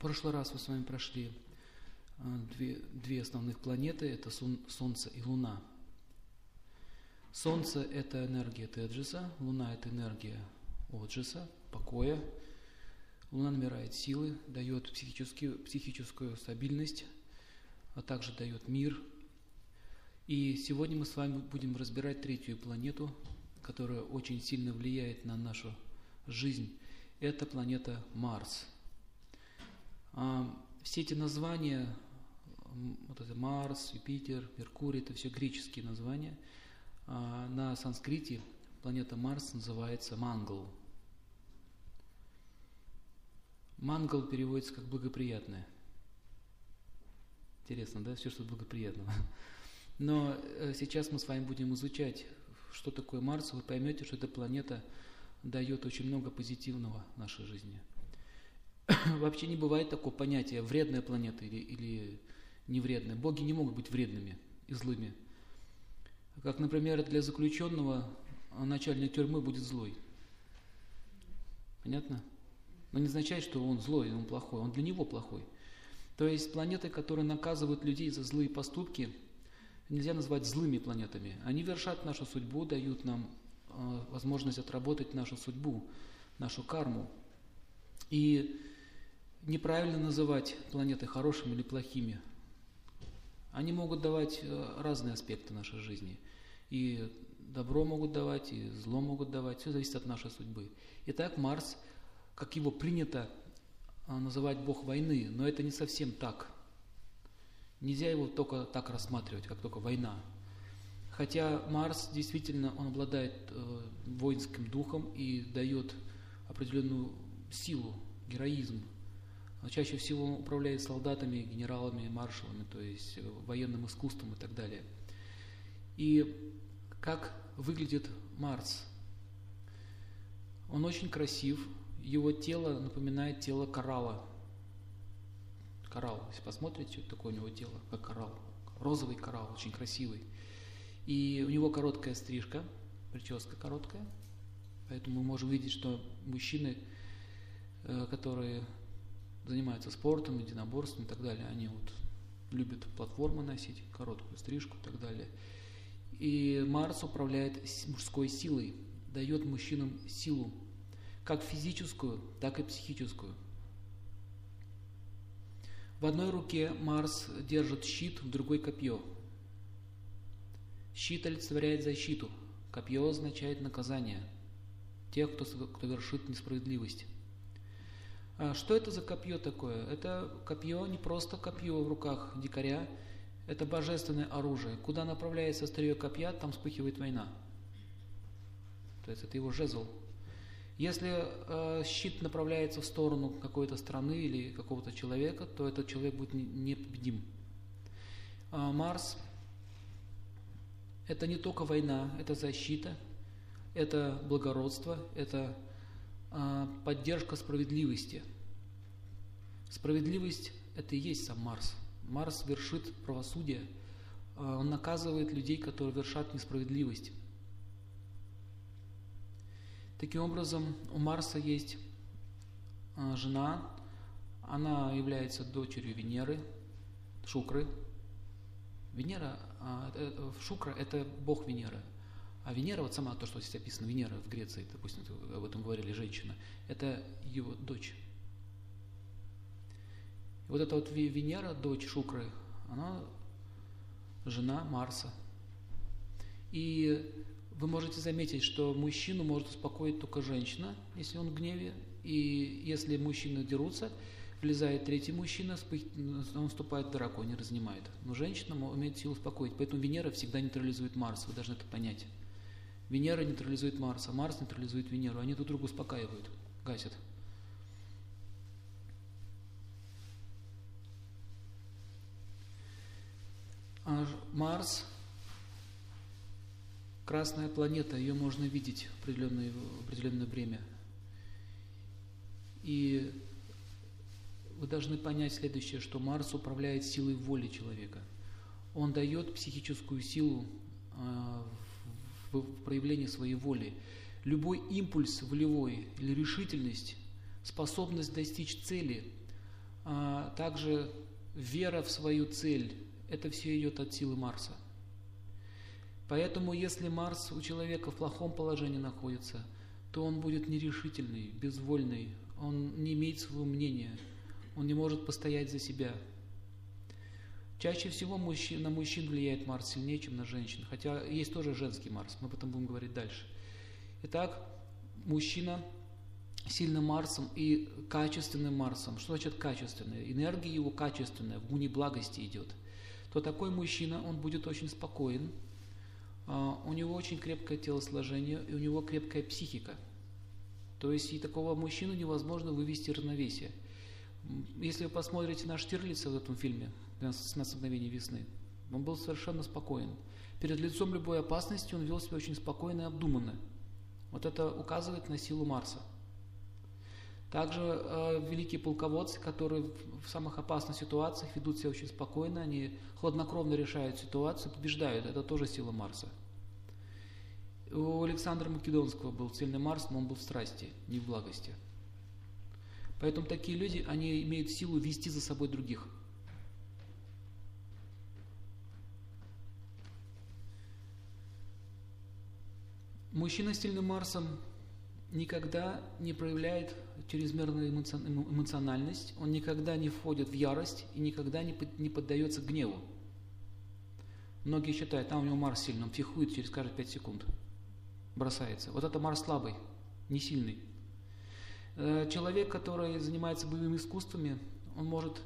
прошлый раз мы с вами прошли а, две, две основных планеты, это Солнце и Луна. Солнце – это энергия Теджиса, Луна – это энергия Оджиса, покоя. Луна набирает силы, дает психическую, психическую стабильность, а также дает мир. И сегодня мы с вами будем разбирать третью планету, которая очень сильно влияет на нашу жизнь. Это планета Марс. А, все эти названия, вот это Марс, Юпитер, Меркурий, это все греческие названия. А, на санскрите планета Марс называется Мангал. Мангал переводится как благоприятное. Интересно, да? Все, что благоприятного. Но э, сейчас мы с вами будем изучать, что такое Марс. Вы поймете, что эта планета дает очень много позитивного в нашей жизни. Вообще не бывает такого понятия вредная планета или, или невредная. Боги не могут быть вредными и злыми. Как, например, для заключенного начальник тюрьмы будет злой. Понятно? Но не означает, что он злой, он плохой. Он для него плохой. То есть планеты, которые наказывают людей за злые поступки, нельзя назвать злыми планетами. Они вершат нашу судьбу, дают нам э, возможность отработать нашу судьбу, нашу карму. И неправильно называть планеты хорошими или плохими. Они могут давать э, разные аспекты нашей жизни. И добро могут давать, и зло могут давать. Все зависит от нашей судьбы. Итак, Марс, как его принято э, называть бог войны, но это не совсем так. Нельзя его только так рассматривать, как только война. Хотя Марс действительно, он обладает э, воинским духом и дает определенную силу, героизм, чаще всего управляет солдатами, генералами, маршалами, то есть э, военным искусством и так далее. И как выглядит Марс? Он очень красив, его тело напоминает тело коралла. Коралл, если посмотрите, такое у него тело, как коралл. Розовый коралл, очень красивый. И у него короткая стрижка, прическа короткая. Поэтому мы можем видеть, что мужчины, э, которые занимаются спортом, единоборством и так далее, они вот любят платформы носить, короткую стрижку и так далее. И Марс управляет мужской силой, дает мужчинам силу, как физическую, так и психическую. В одной руке Марс держит щит, в другой копье. Щит олицетворяет защиту, копье означает наказание тех, кто, кто вершит несправедливость. А что это за копье такое? Это копье не просто копье в руках дикаря, это божественное оружие. Куда направляется острие копья, там вспыхивает война. То есть это его жезл. Если э, щит направляется в сторону какой-то страны или какого-то человека, то этот человек будет непобедим. А Марс – это не только война, это защита, это благородство, это поддержка справедливости. Справедливость – это и есть сам Марс. Марс вершит правосудие, а, он наказывает людей, которые вершат несправедливость. Таким образом, у Марса есть а, жена, она является дочерью Венеры, Шукры. Венера, э, Шукра – это бог Венеры – а Венера, вот сама то, что здесь описано, Венера в Греции, допустим, об этом говорили женщина, это его дочь. И вот эта вот Венера, дочь Шукры, она жена Марса. И вы можете заметить, что мужчину может успокоить только женщина, если он в гневе. И если мужчины дерутся, влезает третий мужчина, он вступает в драку, не разнимает. Но женщина умеет силу успокоить. Поэтому Венера всегда нейтрализует Марс, вы должны это понять. Венера нейтрализует Марс, а Марс нейтрализует Венеру. Они друг друга успокаивают, гасят. А Марс – красная планета, ее можно видеть в определенное, в определенное время. И вы должны понять следующее, что Марс управляет силой воли человека. Он дает психическую силу а, в проявлении своей воли. Любой импульс волевой или решительность, способность достичь цели, а также вера в свою цель, это все идет от силы Марса. Поэтому, если Марс у человека в плохом положении находится, то он будет нерешительный, безвольный, он не имеет своего мнения, он не может постоять за себя. Чаще всего мужчин, на мужчин влияет Марс сильнее, чем на женщин, хотя есть тоже женский Марс, мы об этом будем говорить дальше. Итак, мужчина сильным Марсом и качественным Марсом. Что значит качественный? Энергия его качественная, в гуне благости идет. То такой мужчина, он будет очень спокоен, а, у него очень крепкое телосложение и у него крепкая психика. То есть и такого мужчину невозможно вывести равновесие. Если вы посмотрите на Штирлица в этом фильме «12 мгновений весны», он был совершенно спокоен. Перед лицом любой опасности он вел себя очень спокойно и обдуманно. Вот это указывает на силу Марса. Также э, великие полководцы, которые в самых опасных ситуациях ведут себя очень спокойно, они хладнокровно решают ситуацию, побеждают. Это тоже сила Марса. У Александра Македонского был сильный Марс, но он был в страсти, не в благости. Поэтому такие люди, они имеют силу вести за собой других. Мужчина с сильным Марсом никогда не проявляет чрезмерную эмоциональность, он никогда не входит в ярость и никогда не, поддается гневу. Многие считают, там у него Марс сильный, он психует через каждые 5 секунд, бросается. Вот это Марс слабый, не сильный. Э, человек, который занимается боевыми искусствами, он может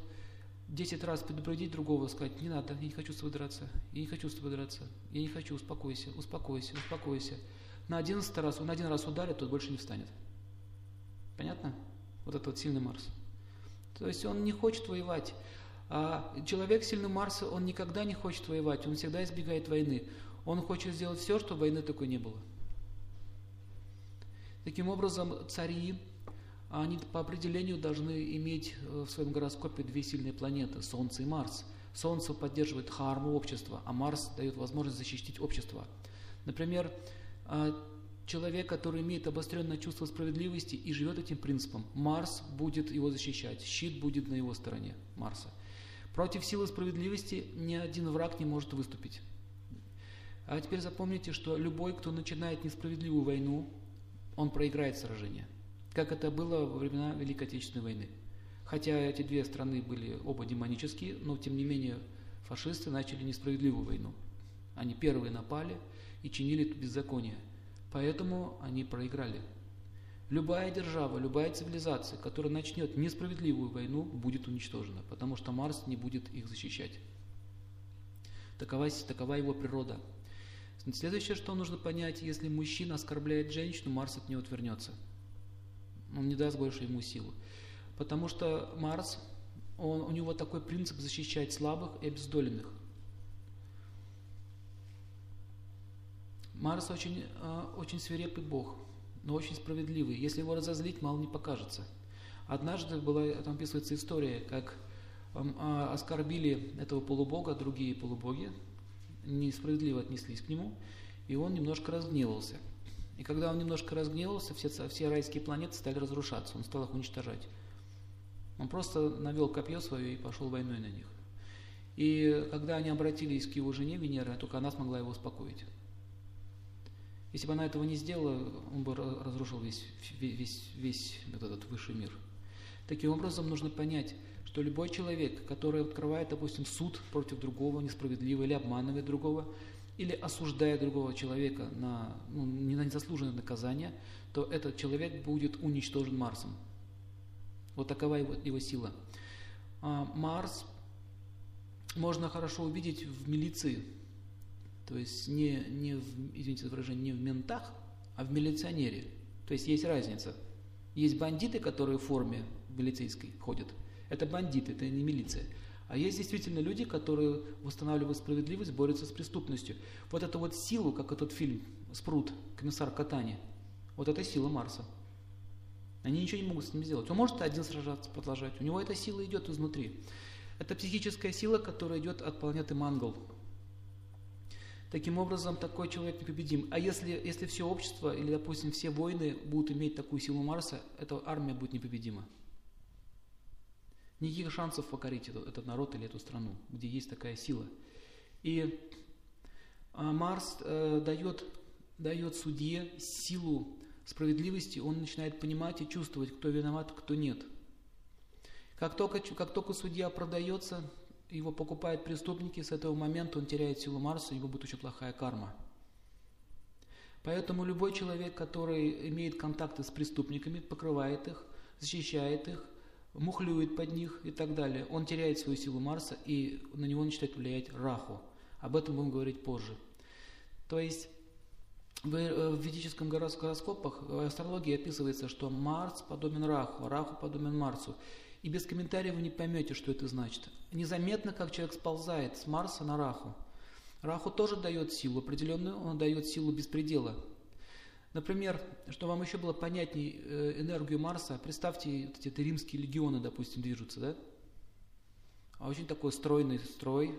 10 раз предупредить другого, сказать, не надо, я не хочу с тобой драться, я не хочу с тобой драться, я не хочу, успокойся, успокойся, успокойся. На 11 раз, он один раз ударит, тот больше не встанет. Понятно? Вот этот вот сильный Марс. То есть он не хочет воевать. А человек сильный Марса, он никогда не хочет воевать, он всегда избегает войны. Он хочет сделать все, чтобы войны такой не было. Таким образом, цари, они по определению должны иметь э, в своем гороскопе две сильные планеты, Солнце и Марс. Солнце поддерживает харму общества, а Марс дает возможность защитить общество. Например, человек, который имеет обостренное чувство справедливости и живет этим принципом, Марс будет его защищать, щит будет на его стороне Марса. Против силы справедливости ни один враг не может выступить. А теперь запомните, что любой, кто начинает несправедливую войну, он проиграет сражение. Как это было во времена Великой Отечественной войны. Хотя эти две страны были оба демонические, но тем не менее фашисты начали несправедливую войну. Они первые напали – и чинили беззаконие. Поэтому они проиграли. Любая держава, любая цивилизация, которая начнет несправедливую войну, будет уничтожена, потому что Марс не будет их защищать. Такова, такова его природа. Следующее, что нужно понять, если мужчина оскорбляет женщину, Марс от него отвернется. Он не даст больше ему силу. Потому что Марс, он, у него такой принцип защищать слабых и обездоленных – Марс очень, э, очень свирепый бог, но очень справедливый. Если его разозлить, мало не покажется. Однажды была, там описывается история, как э, оскорбили этого полубога, другие полубоги, несправедливо отнеслись к нему, и он немножко разгневался. И когда он немножко разгневался, все, все райские планеты стали разрушаться, он стал их уничтожать. Он просто навел копье свое и пошел войной на них. И когда они обратились к его жене Венере, только она смогла его успокоить. Если бы она этого не сделала, он бы разрушил весь, весь, весь этот высший мир. Таким образом, нужно понять, что любой человек, который открывает, допустим, суд против другого, несправедливо или обманывает другого, или осуждает другого человека на, ну, не на незаслуженное наказание, то этот человек будет уничтожен Марсом. Вот такова его, его сила. А Марс можно хорошо увидеть в милиции, то есть не, не в, извините за выражение, не в ментах, а в милиционере. То есть есть разница. Есть бандиты, которые в форме милицейской ходят. Это бандиты, это не милиция. А есть действительно люди, которые восстанавливают справедливость, борются с преступностью. Вот эта вот сила, как этот фильм «Спрут», комиссар Катани, вот это сила Марса. Они ничего не могут с ним сделать. Он может один сражаться, продолжать. У него эта сила идет изнутри. Это психическая сила, которая идет от планеты Мангал, Таким образом, такой человек непобедим. А если, если все общество или, допустим, все войны будут иметь такую силу Марса, эта армия будет непобедима. Никаких шансов покорить этот, этот народ или эту страну, где есть такая сила. И а, Марс э, дает, дает судье силу справедливости, он начинает понимать и чувствовать, кто виноват, кто нет. Как только, как только судья продается, его покупают преступники, с этого момента он теряет силу Марса, у него будет очень плохая карма. Поэтому любой человек, который имеет контакты с преступниками, покрывает их, защищает их, мухлюет под них и так далее, он теряет свою силу Марса и на него начинает влиять Раху. Об этом будем говорить позже. То есть в э, ведическом гороскопах, в астрологии описывается, что Марс подобен Раху, Раху подобен Марсу. И без комментариев вы не поймете, что это значит. Незаметно, как человек сползает с Марса на Раху. Раху тоже дает силу определенную, он дает силу беспредела. Например, чтобы вам еще было понятнее э, энергию Марса, представьте, вот эти римские легионы, допустим, движутся, да? А очень такой стройный строй,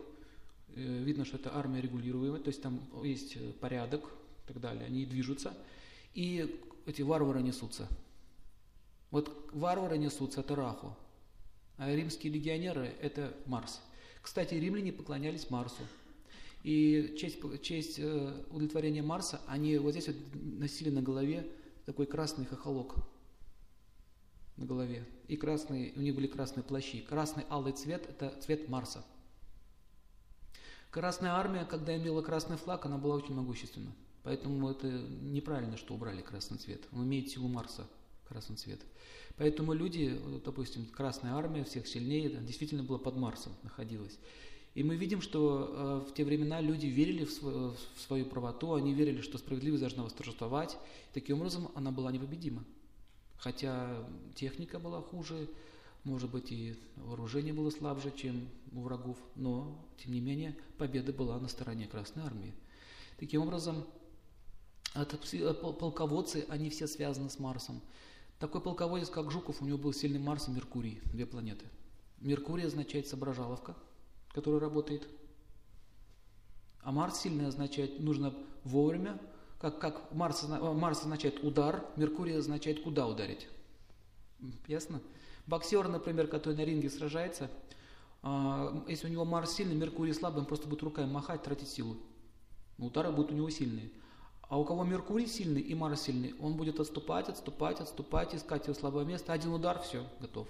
э, видно, что это армия регулируемая, то есть там есть порядок и так далее, они движутся, и эти варвары несутся. Вот варвары несутся, это Раху, а римские легионеры – это Марс. Кстати, римляне поклонялись Марсу. И честь, честь э, удовлетворения Марса, они вот здесь вот носили на голове такой красный хохолок на голове. И красные, у них были красные плащи. Красный алый цвет – это цвет Марса. Красная армия, когда имела красный флаг, она была очень могущественна. Поэтому это неправильно, что убрали красный цвет. Он имеет силу Марса, красный цвет. Поэтому люди, допустим, Красная Армия всех сильнее, действительно была под Марсом, находилась. И мы видим, что э, в те времена люди верили в свою, в свою правоту, они верили, что справедливость должна восторжествовать. Таким образом она была непобедима. Хотя техника была хуже, может быть, и вооружение было слабже, чем у врагов, но, тем не менее, победа была на стороне Красной Армии. Таким образом, это, полководцы, они все связаны с Марсом. Такой полководец, как Жуков, у него был сильный Марс и Меркурий, две планеты. Меркурий означает соображаловка, которая работает. А Марс сильный означает, нужно вовремя, как, как Марс, Марс означает удар, Меркурий означает куда ударить. Ясно? Боксер, например, который на ринге сражается, а, если у него Марс сильный, Меркурий слабый, он просто будет руками махать, тратить силу. Удары будут у него сильные. А у кого Меркурий сильный и Марс сильный, он будет отступать, отступать, отступать, искать его слабое место. Один удар, все, готов.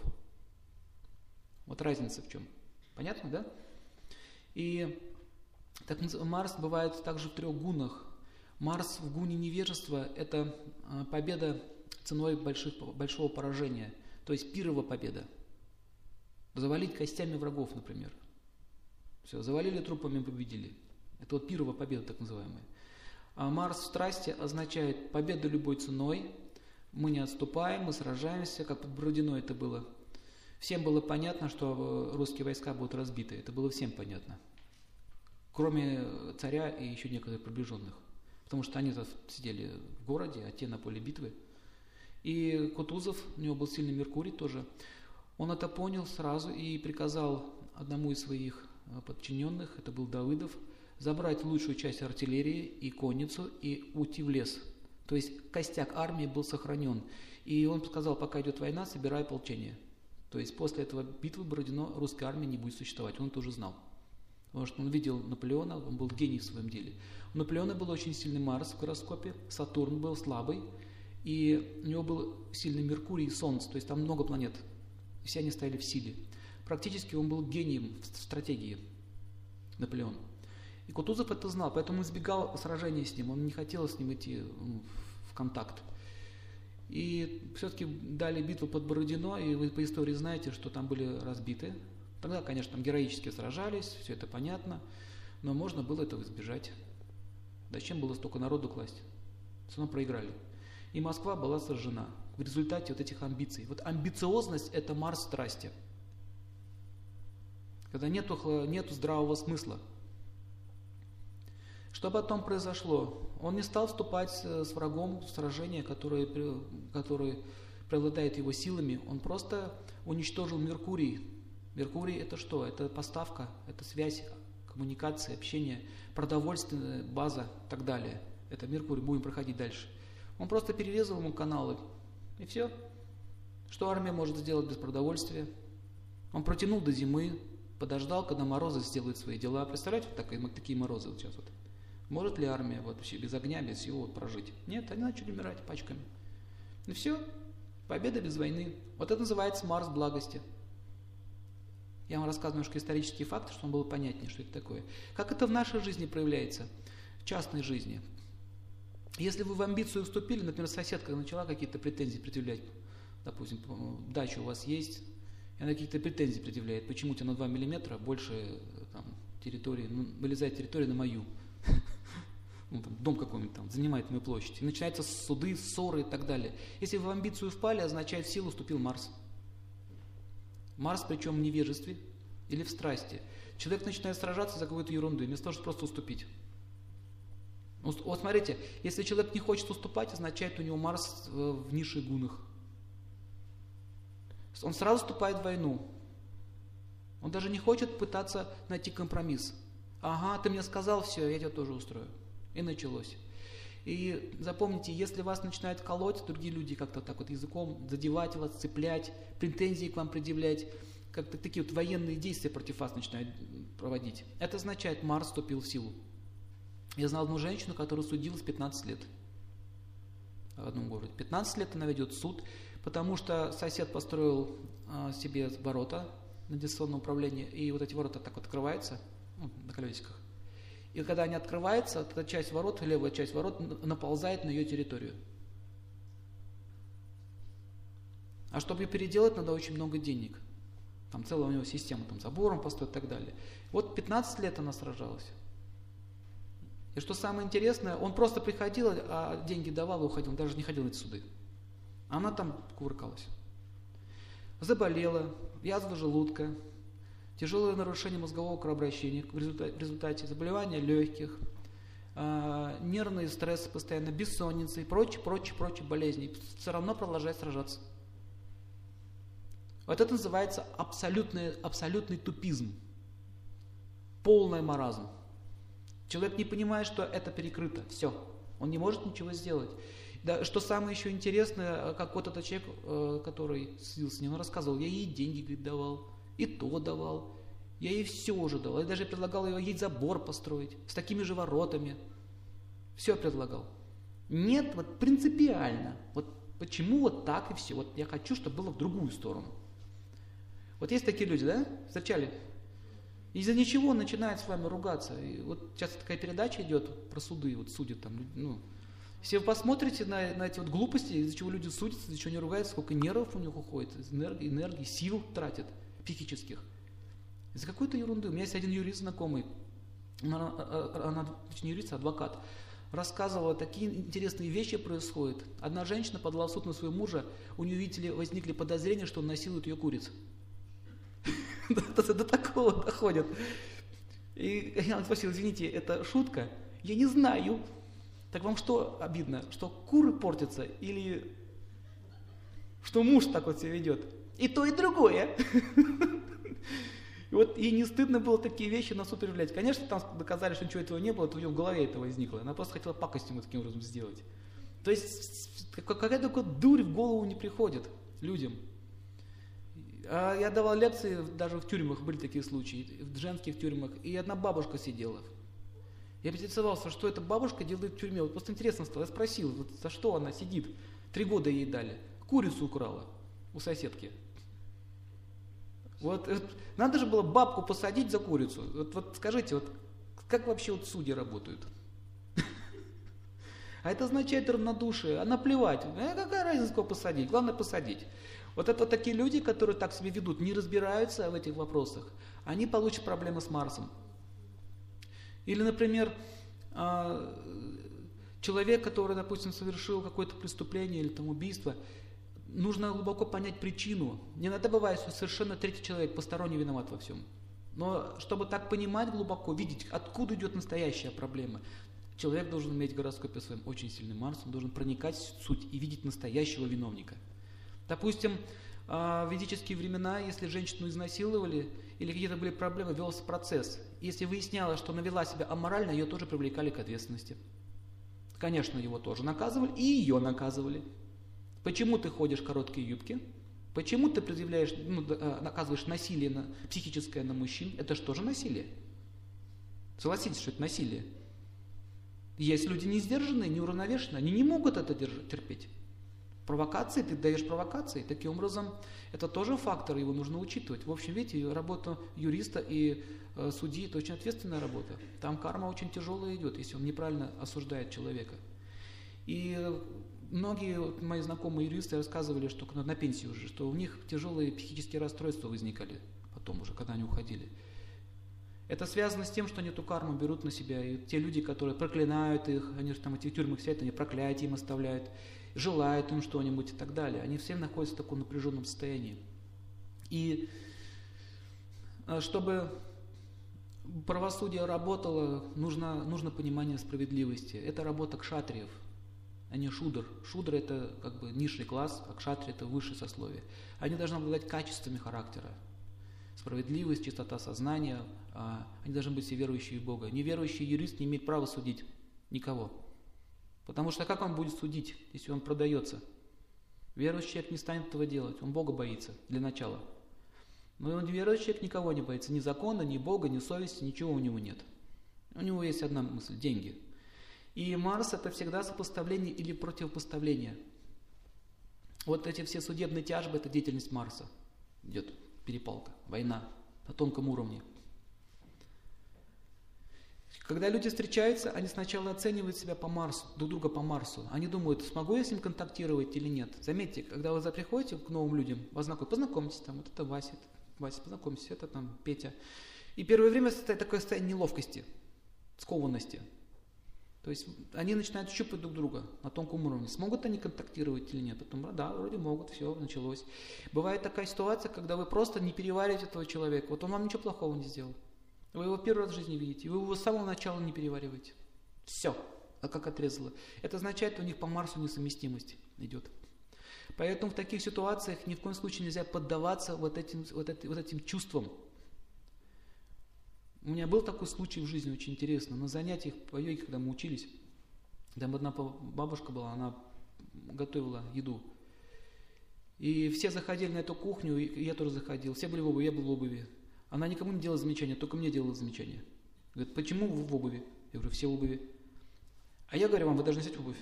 Вот разница в чем. Понятно, да? И так Марс бывает также в трех гунах. Марс в гуне невежества – это а, победа ценой больших, большого поражения, то есть пирова победа. Завалить костями врагов, например. Все, завалили трупами, победили. Это вот пирова победа так называемая. А Марс в страсти означает победу любой ценой, мы не отступаем, мы сражаемся, как под Бородино это было. Всем было понятно, что русские войска будут разбиты, это было всем понятно. Кроме царя и еще некоторых приближенных. Потому что они сидели в городе, а те на поле битвы. И Кутузов, у него был сильный Меркурий тоже, он это понял сразу и приказал одному из своих подчиненных, это был Давыдов, забрать лучшую часть артиллерии и конницу и уйти в лес. То есть костяк армии был сохранен. И он сказал, пока идет война, собирай ополчение. То есть после этого битвы Бородино русская армия не будет существовать. Он это уже знал. Потому что он видел Наполеона, он был гений в своем деле. У Наполеона был очень сильный Марс в гороскопе, Сатурн был слабый, и у него был сильный Меркурий и Солнце, то есть там много планет. Все они стояли в силе. Практически он был гением в стратегии, Наполеон. И Кутузов это знал, поэтому избегал сражения с ним, он не хотел с ним идти в контакт. И все-таки дали битву под Бородино, и вы по истории знаете, что там были разбиты. Тогда, конечно, там героически сражались, все это понятно, но можно было этого избежать. Зачем было столько народу класть? Все равно проиграли. И Москва была сожжена в результате вот этих амбиций. Вот амбициозность – это Марс страсти. Когда нету, нету здравого смысла – что потом произошло? Он не стал вступать с врагом в сражение, которое, которое преобладает его силами. Он просто уничтожил Меркурий. Меркурий это что? Это поставка, это связь, коммуникация, общение, продовольственная база и так далее. Это Меркурий, будем проходить дальше. Он просто перерезал ему каналы, и все. Что армия может сделать без продовольствия? Он протянул до зимы, подождал, когда морозы сделают свои дела. Представляете, вот такие, такие морозы вот сейчас вот. Может ли армия вообще без огня, без всего вот прожить? Нет, они начали умирать пачками. И все, победа без войны. Вот это называется Марс благости. Я вам рассказываю немножко исторические факты, чтобы было понятнее, что это такое. Как это в нашей жизни проявляется, в частной жизни. Если вы в амбицию вступили, например, соседка начала какие-то претензии предъявлять, допустим, дача у вас есть, и она какие-то претензии предъявляет, почему у тебя на 2 миллиметра больше там, территории, ну, вылезает территория на мою. Ну, там, дом какой-нибудь там занимает мою площадь. И начинаются суды, ссоры и так далее. Если вы в амбицию впали, означает в силу вступил Марс. Марс причем в невежестве или в страсти. Человек начинает сражаться за какую-то ерунду, вместо того, чтобы просто уступить. Вот смотрите, если человек не хочет уступать, означает у него Марс э, в низших гунах. Он сразу вступает в войну. Он даже не хочет пытаться найти компромисс. Ага, ты мне сказал все, я тебя тоже устрою. И началось. И запомните, если вас начинают колоть другие люди как-то так вот языком, задевать вас, цеплять, претензии к вам предъявлять, как-то такие вот военные действия против вас начинают проводить, это означает, Марс вступил в силу. Я знал одну женщину, которая судилась 15 лет в одном городе. 15 лет она ведет суд, потому что сосед построил а, себе ворота на дистанционное управление, и вот эти ворота так вот открываются ну, на колесиках. И когда они открываются, эта часть ворот, левая часть ворот наползает на ее территорию. А чтобы ее переделать, надо очень много денег. Там целая у него система, там забором построить и так далее. Вот 15 лет она сражалась. И что самое интересное, он просто приходил, а деньги давал и уходил, он даже не ходил на эти суды. Она там кувыркалась. Заболела, язва желудка, тяжелое нарушение мозгового кровообращения в результате, заболевания легких, э, нервный стресс постоянно, бессонница и прочие, прочие, прочие болезни. Все равно продолжает сражаться. Вот это называется абсолютный, абсолютный тупизм, полный маразм. Человек не понимает, что это перекрыто. Все. Он не может ничего сделать. Да, что самое еще интересное, как вот этот человек, э, который сидел с ним, он рассказывал, я ей деньги говорит, давал, и то давал, я ей все уже давал, я даже предлагал ей забор построить с такими же воротами. Все предлагал. Нет, вот принципиально. Вот почему вот так и все. Вот я хочу, чтобы было в другую сторону. Вот есть такие люди, да? Встречали? Из-за ничего начинает с вами ругаться. И вот сейчас такая передача идет про суды, вот судят там, ну, если вы посмотрите на, на эти вот глупости, из-за чего люди судятся, из-за чего они ругаются, сколько нервов у них уходит, энергии, энергии сил тратят психических. Из-за какой-то ерунды. У меня есть один юрист знакомый, она, она не юрист, а адвокат, рассказывала, такие интересные вещи происходят. Одна женщина подала в суд на своего мужа, у нее, видите ли, возникли подозрения, что он насилует ее куриц. До такого доходят. И я спросил, извините, это шутка? Я не знаю. Так вам что обидно? Что куры портятся или что муж так вот себя ведет? И то, и другое. И вот ей не стыдно было такие вещи на суд проявлять. Конечно, там доказали, что ничего этого не было, то у нее в голове это возникло. Она просто хотела пакость ему таким образом сделать. То есть какая-то такая дурь в голову не приходит людям. А я давал лекции, даже в тюрьмах были такие случаи, в женских тюрьмах, и одна бабушка сидела. Я поинтересовался, что эта бабушка делает в тюрьме. Вот просто интересно стало. Я спросил, вот за что она сидит. Три года ей дали. Курицу украла у соседки. Вот, вот надо же было бабку посадить за курицу. Вот, вот скажите, вот как вообще вот судьи работают? А это означает равнодушие, а наплевать. А какая разница, кого посадить? Главное посадить. Вот это такие люди, которые так себя ведут, не разбираются в этих вопросах, они получат проблемы с Марсом. Или, например, а, человек, который, допустим, совершил какое-то преступление или там убийство, нужно глубоко понять причину. Не надо бывает, что совершенно третий человек посторонний виноват во всем. Но чтобы так понимать глубоко, видеть, откуда идет настоящая проблема, человек должен иметь в гороскопе своем очень сильный Марс, должен проникать в суть и видеть настоящего виновника. Допустим, а, в ведические времена, если женщину изнасиловали или какие-то были проблемы, велся процесс. Если выяснялось, что она вела себя аморально, ее тоже привлекали к ответственности. Конечно, его тоже наказывали, и ее наказывали. Почему ты ходишь в короткие юбки? Почему ты предъявляешь, ну, наказываешь насилие на, психическое на мужчин? Это что же насилие? Согласитесь, что это насилие. Есть люди не сдержанные, неуравновешенные, они не могут это держать, терпеть. Провокации, ты даешь провокации. Таким образом, это тоже фактор, его нужно учитывать. В общем, видите, работа юриста и э, судьи – это очень ответственная работа. Там карма очень тяжелая идет, если он неправильно осуждает человека. И многие вот, мои знакомые юристы рассказывали, что на, пенсии уже, что у них тяжелые психические расстройства возникали потом уже, когда они уходили. Это связано с тем, что они эту карму берут на себя. И те люди, которые проклинают их, они же там эти тюрьмы сидят, они проклятия им оставляют, желают им что-нибудь и так далее. Они все находятся в таком напряженном состоянии. И э, чтобы правосудие работало, нужно, нужно понимание справедливости. Это работа кшатриев, а не шудр. Шудр это как бы низший класс, а кшатри это высшее сословие. Они должны обладать качествами характера. Справедливость, чистота сознания, а, они должны быть все верующие в Бога. Неверующий юрист не имеет права судить никого. Потому что как он будет судить, если он продается? Верующий человек не станет этого делать, он Бога боится для начала. Но неверующий человек никого не боится, ни закона, ни Бога, ни совести, ничего у него нет. У него есть одна мысль – деньги. И Марс – это всегда сопоставление или противопоставление. Вот эти все судебные тяжбы – это деятельность Марса. Идет перепалка, война на тонком уровне – когда люди встречаются, они сначала оценивают себя по Марсу, друг друга по Марсу. Они думают, смогу я с ним контактировать или нет. Заметьте, когда вы приходите к новым людям, вас знакомы, познакомьтесь, там, вот это Вася, Вася, познакомьтесь, это там Петя. И первое время такое состояние неловкости, скованности. То есть они начинают щупать друг друга на тонком уровне. Смогут они контактировать или нет? Потом, да, вроде могут, все, началось. Бывает такая ситуация, когда вы просто не перевариваете этого человека. Вот он вам ничего плохого не сделал. Вы его первый раз в жизни видите, вы его с самого начала не перевариваете. Все, а как отрезало. Это означает, у них по Марсу несовместимость идет. Поэтому в таких ситуациях ни в коем случае нельзя поддаваться вот этим, вот этим, вот этим чувствам. У меня был такой случай в жизни, очень интересно. На занятиях по йоге, когда мы учились, там одна бабушка была, она готовила еду. И все заходили на эту кухню, и я тоже заходил. Все были в обуви, я был в обуви. Она никому не делала замечания, только мне делала замечания. Говорит, почему вы в обуви? Я говорю, все в обуви. А я говорю вам, вы должны снять обувь.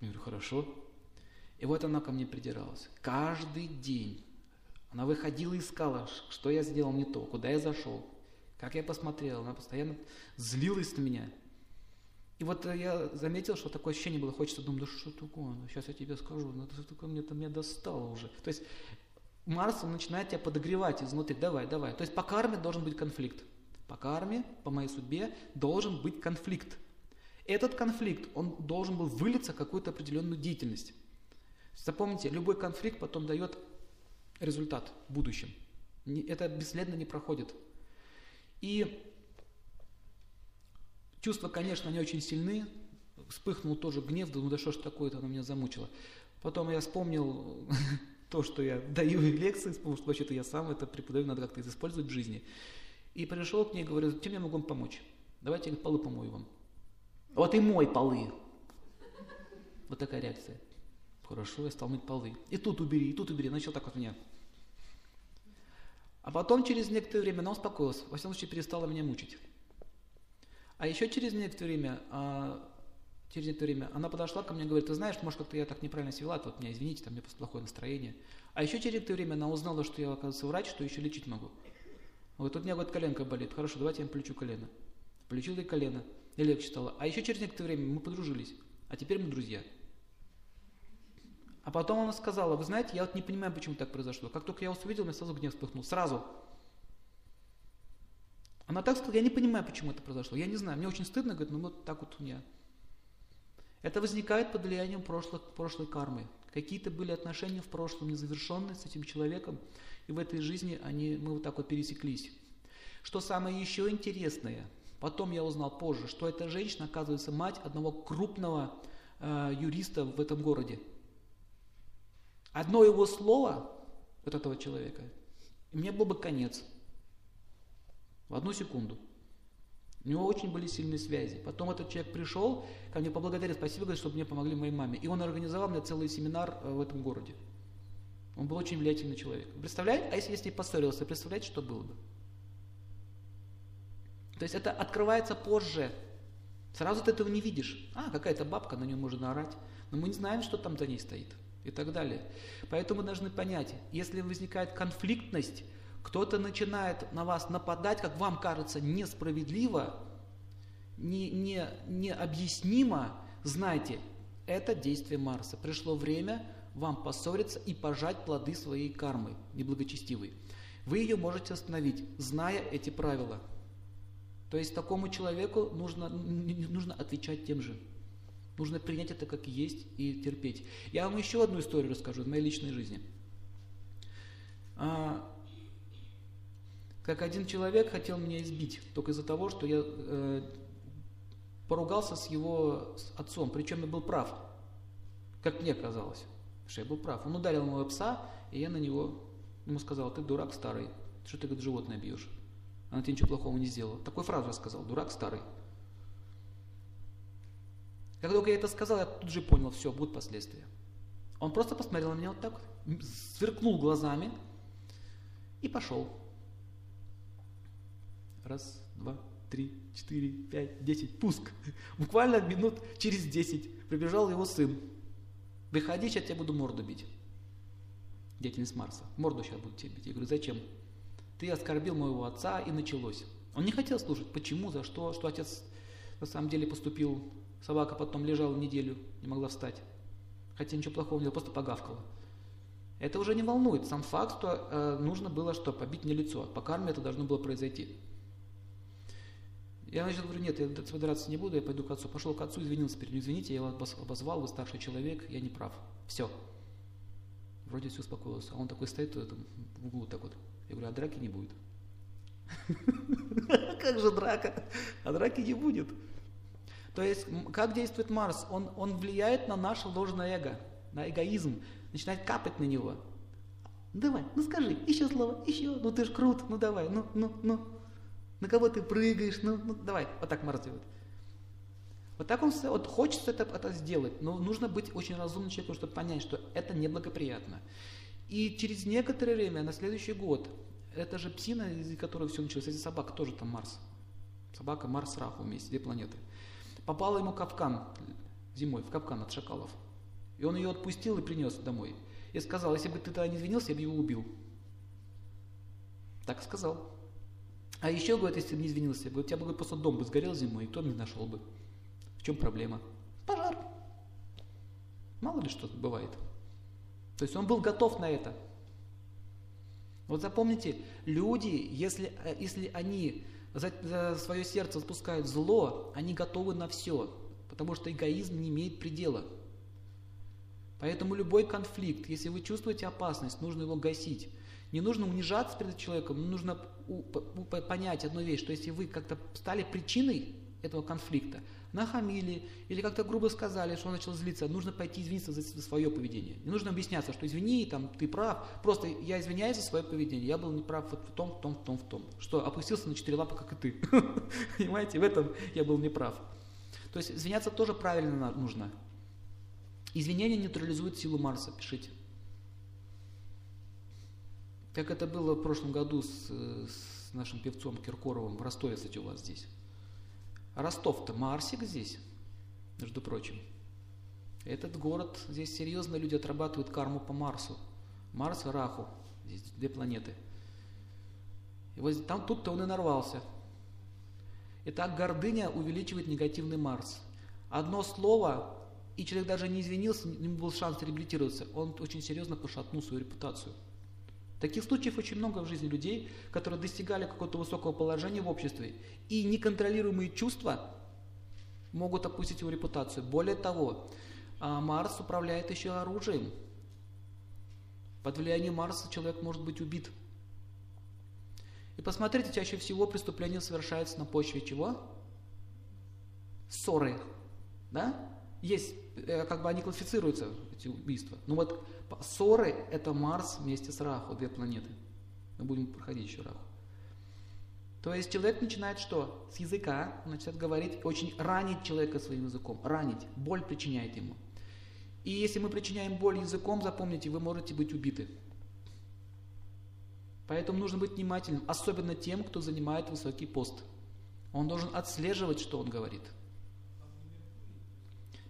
Я говорю, хорошо. И вот она ко мне придиралась. Каждый день она выходила и искала, что я сделал не то, куда я зашел, как я посмотрел. Она постоянно злилась на меня. И вот я заметил, что такое ощущение было, хочется думать, да что такое, ну, сейчас я тебе скажу, ну это такое мне, это меня достало уже. То есть Марс он начинает тебя подогревать изнутри. Давай, давай. То есть по карме должен быть конфликт. По карме, по моей судьбе должен быть конфликт. Этот конфликт, он должен был вылиться в какую-то определенную деятельность. Запомните, любой конфликт потом дает результат в будущем. Это бесследно не проходит. И чувства, конечно, они очень сильны. Вспыхнул тоже гнев, думаю, да что ж такое-то, она меня замучила. Потом я вспомнил то, что я даю лекции, потому что вообще-то я сам это преподаю, надо как-то это использовать в жизни. И пришел к ней говорю, чем я могу вам помочь? Давайте я полы помою вам. Вот и мой полы. Вот такая реакция. Хорошо, я стал мыть полы. И тут убери, и тут убери. Начал так вот меня. А потом через некоторое время она успокоилась. Во всяком случае, перестала меня мучить. А еще через некоторое время а, через это время она подошла ко мне и говорит, ты знаешь, может, как-то я так неправильно себя вела, вот меня извините, там меня просто плохое настроение. А еще через это время она узнала, что я, оказывается, врач, что еще лечить могу. Вот тут у меня вот коленка болит, хорошо, давайте я им полечу колено. Полечил ей колено, и легче стало. А еще через некоторое время мы подружились, а теперь мы друзья. А потом она сказала, вы знаете, я вот не понимаю, почему так произошло. Как только я вас увидел, у меня сразу гнев вспыхнул, сразу. Она так сказала, я не понимаю, почему это произошло. Я не знаю, мне очень стыдно, говорит, ну вот так вот у меня это возникает под влиянием прошлых, прошлой кармы. Какие-то были отношения в прошлом незавершенные с этим человеком, и в этой жизни они, мы вот так вот пересеклись. Что самое еще интересное, потом я узнал позже, что эта женщина, оказывается, мать одного крупного э, юриста в этом городе. Одно его слово вот этого человека, и мне был бы конец. В одну секунду. У него очень были сильные связи. Потом этот человек пришел ко мне поблагодарил, спасибо, говорит, чтобы мне помогли моей маме. И он организовал мне целый семинар э, в этом городе. Он был очень влиятельный человек. Представляете? А если, если поссорился, представляете, что было бы? То есть это открывается позже. Сразу ты этого не видишь. А, какая-то бабка, на нее можно орать. Но мы не знаем, что там за ней стоит. И так далее. Поэтому должны понять, если возникает конфликтность, кто-то начинает на вас нападать, как вам кажется, несправедливо, не, не, необъяснимо, знайте, это действие Марса. Пришло время вам поссориться и пожать плоды своей кармы, неблагочестивой. Вы ее можете остановить, зная эти правила. То есть такому человеку нужно, нужно отвечать тем же. Нужно принять это как есть и терпеть. Я вам еще одну историю расскажу из моей личной жизни. А, как один человек хотел меня избить, только из-за того, что я э, поругался с его отцом, причем я был прав, как мне казалось, что я был прав. Он ударил моего пса, и я на него, ему сказал, ты дурак старый, что ты, говорит, животное бьешь? Она тебе ничего плохого не сделала. Такую фразу я сказал, дурак старый. Как только я это сказал, я тут же понял, все, будут последствия. Он просто посмотрел на меня вот так, сверкнул глазами и пошел. Раз, два, три, четыре, пять, десять, пуск. Буквально минут через десять прибежал его сын. Выходи, сейчас я буду морду бить. Деятельность Марса. Морду сейчас буду тебе бить. Я говорю, зачем? Ты оскорбил моего отца, и началось. Он не хотел слушать, почему, за что, что отец на самом деле поступил. Собака потом лежала неделю, не могла встать. Хотя ничего плохого не было, просто погавкала. Это уже не волнует. Сам факт, что э, нужно было что? Побить мне лицо. По карме это должно было произойти. Я начал говорю, нет, я драться не буду, я пойду к отцу. Пошел к отцу, извинился перед ним, извините, я вас обозвал, вы старший человек, я не прав. Все. Вроде все успокоился. А он такой стоит там, в углу так вот. Я говорю, а драки не будет. Как же драка? А драки не будет. То есть, как действует Марс? Он, он влияет на наше ложное эго, на эгоизм, начинает капать на него. Давай, ну скажи, еще слово, еще, ну ты ж крут, ну давай, ну, ну, ну. На кого ты прыгаешь, ну, ну давай. Вот так Марс делает. Вот так он вот хочется это, это сделать, но нужно быть очень разумным человеком, чтобы понять, что это неблагоприятно. И через некоторое время, на следующий год, это же псина, из которой все началось, эти собака тоже там Марс. Собака Марс Раху вместе, две планеты. Попала ему капкан зимой, в капкан от шакалов. И он ее отпустил и принес домой. И сказал, если бы ты тогда не извинился, я бы его убил. Так сказал. А еще, говорит, если бы не извинился, говорит, у тебя бы просто дом бы сгорел зимой, и кто не нашел бы. В чем проблема? Пожар. Мало ли что бывает. То есть он был готов на это. Вот запомните, люди, если, э, если они за, за свое сердце спускают зло, они готовы на все, потому что эгоизм не имеет предела. Поэтому любой конфликт, если вы чувствуете опасность, нужно его гасить. Не нужно унижаться перед человеком, но нужно понять одну вещь, что если вы как-то стали причиной этого конфликта, нахамили или как-то грубо сказали, что он начал злиться, нужно пойти извиниться за свое поведение. Не нужно объясняться, что извини, там, ты прав, просто я извиняюсь за свое поведение, я был неправ вот в том, в том, в том, в том. Что опустился на четыре лапы, как и ты. Понимаете, в этом я был неправ. То есть извиняться тоже правильно нужно. Извинение нейтрализует силу Марса, пишите. Как это было в прошлом году с, с нашим певцом Киркоровым в Ростове, кстати, у вас здесь. Ростов-то Марсик здесь, между прочим. Этот город, здесь серьезно люди отрабатывают карму по Марсу. Марс и Раху, здесь две планеты. И вот там тут-то он и нарвался. Итак, гордыня увеличивает негативный Марс. Одно слово, и человек даже не извинился, не был шанс реабилитироваться, он очень серьезно пошатнул свою репутацию. Таких случаев очень много в жизни людей, которые достигали какого-то высокого положения в обществе, и неконтролируемые чувства могут опустить его репутацию. Более того, а, Марс управляет еще оружием. Под влиянием Марса человек может быть убит. И посмотрите, чаще всего преступление совершается на почве чего? Ссоры. Да? Есть, э, как бы они классифицируются, эти убийства. Но вот ссоры – это Марс вместе с Раху, две планеты. Мы будем проходить еще Раху. То есть человек начинает что? С языка начинает говорить, очень ранить человека своим языком, ранить, боль причиняет ему. И если мы причиняем боль языком, запомните, вы можете быть убиты. Поэтому нужно быть внимательным, особенно тем, кто занимает высокий пост. Он должен отслеживать, что он говорит.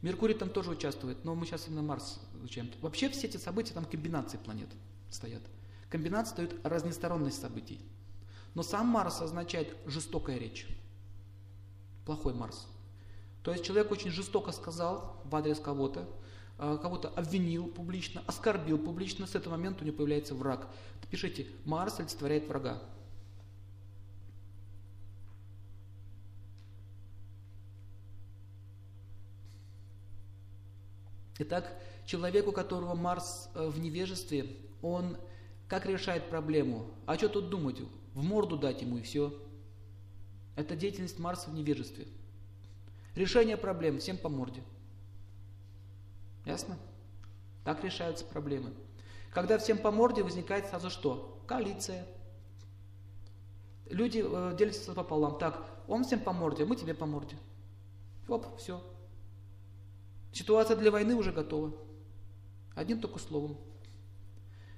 Меркурий там тоже участвует, но мы сейчас именно Марс изучаем. Вообще все эти события, там комбинации планет стоят. Комбинации дают разносторонность событий. Но сам Марс означает жестокая речь. Плохой Марс. То есть человек очень жестоко сказал в адрес кого-то, э, кого-то обвинил публично, оскорбил публично, с этого момента у него появляется враг. Пишите, Марс олицетворяет врага. Итак, человек, у которого Марс э, в невежестве, он как решает проблему? А что тут думать? В морду дать ему и все. Это деятельность Марса в невежестве. Решение проблем всем по морде. Ясно? Так решаются проблемы. Когда всем по морде, возникает сразу что? Коалиция. Люди э, делятся пополам. Так, он всем по морде, мы тебе по морде. Оп, все. Ситуация для войны уже готова. Одним только словом.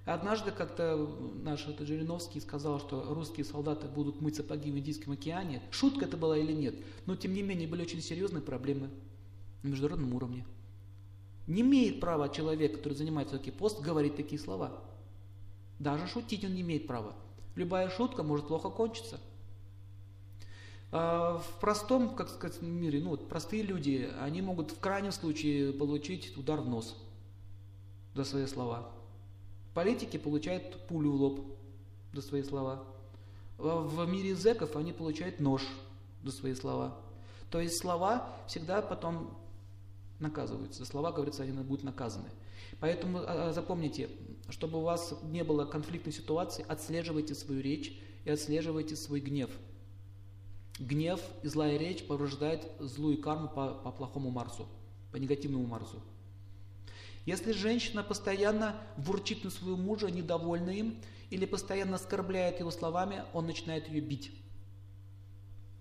Однажды как-то наш это Жириновский сказал, что русские солдаты будут мыть сапоги в Индийском океане. Шутка это была или нет, но тем не менее были очень серьезные проблемы на международном уровне. Не имеет права человек, который занимает высокий пост, говорить такие слова. Даже шутить он не имеет права. Любая шутка может плохо кончиться. А в простом, как сказать, мире, ну вот простые люди, они могут в крайнем случае получить удар в нос за свои слова. Политики получают пулю в лоб за свои слова. В мире зеков они получают нож за свои слова. То есть слова всегда потом наказываются. Слова, говорится, они будут наказаны. Поэтому а, а, запомните, чтобы у вас не было конфликтной ситуации, отслеживайте свою речь и отслеживайте свой гнев. Гнев и злая речь порождает злую карму по, по плохому Марсу, по негативному Марсу. Если женщина постоянно бурчит на своего мужа, недовольна им, или постоянно оскорбляет его словами, он начинает ее бить.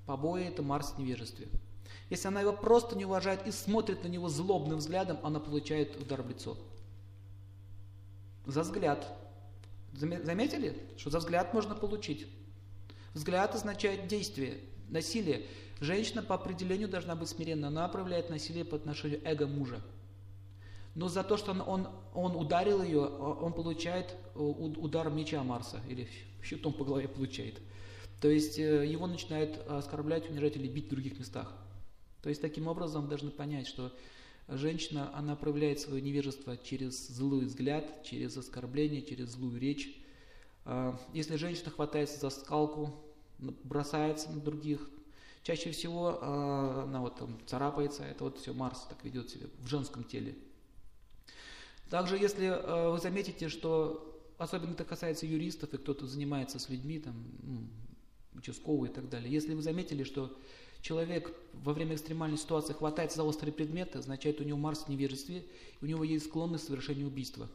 Побои – это Марс в невежестве. Если она его просто не уважает и смотрит на него злобным взглядом, она получает удар в лицо. За взгляд. Заметили, что за взгляд можно получить? Взгляд означает действие, насилие. Женщина по определению должна быть смиренна. Она проявляет насилие по отношению эго мужа. Но за то, что он, он, он ударил ее, он получает удар меча Марса, или щитом по голове получает. То есть э, его начинают оскорблять, унижать или бить в других местах. То есть таким образом должны понять, что женщина, она проявляет свое невежество через злой взгляд, через оскорбление, через злую речь. А, если женщина хватается за скалку, бросается на других, чаще всего а, она вот там царапается, это вот все Марс так ведет себя в женском теле. Также, если э, вы заметите, что особенно это касается юристов и кто-то занимается с людьми, там, ну, участковые и так далее, если вы заметили, что человек во время экстремальной ситуации хватается за острые предметы, означает у него Марс в невежестве, у него есть склонность к совершению убийства.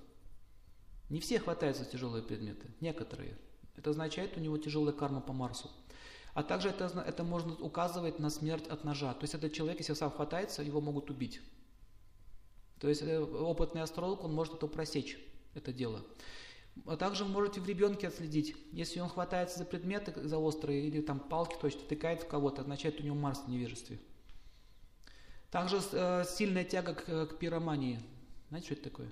Не все хватаются за тяжелые предметы, некоторые. Это означает у него тяжелая карма по Марсу. А также это, это можно указывать на смерть от ножа. То есть этот человек, если сам хватается, его могут убить. То есть э, опытный астролог, он может это просечь, это дело. А также вы можете в ребенке отследить, если он хватается за предметы, за острые, или там палки точно тыкает в кого-то, означает у него Марс в невежестве. Также э, сильная тяга к, к пиромании. Знаете, что это такое?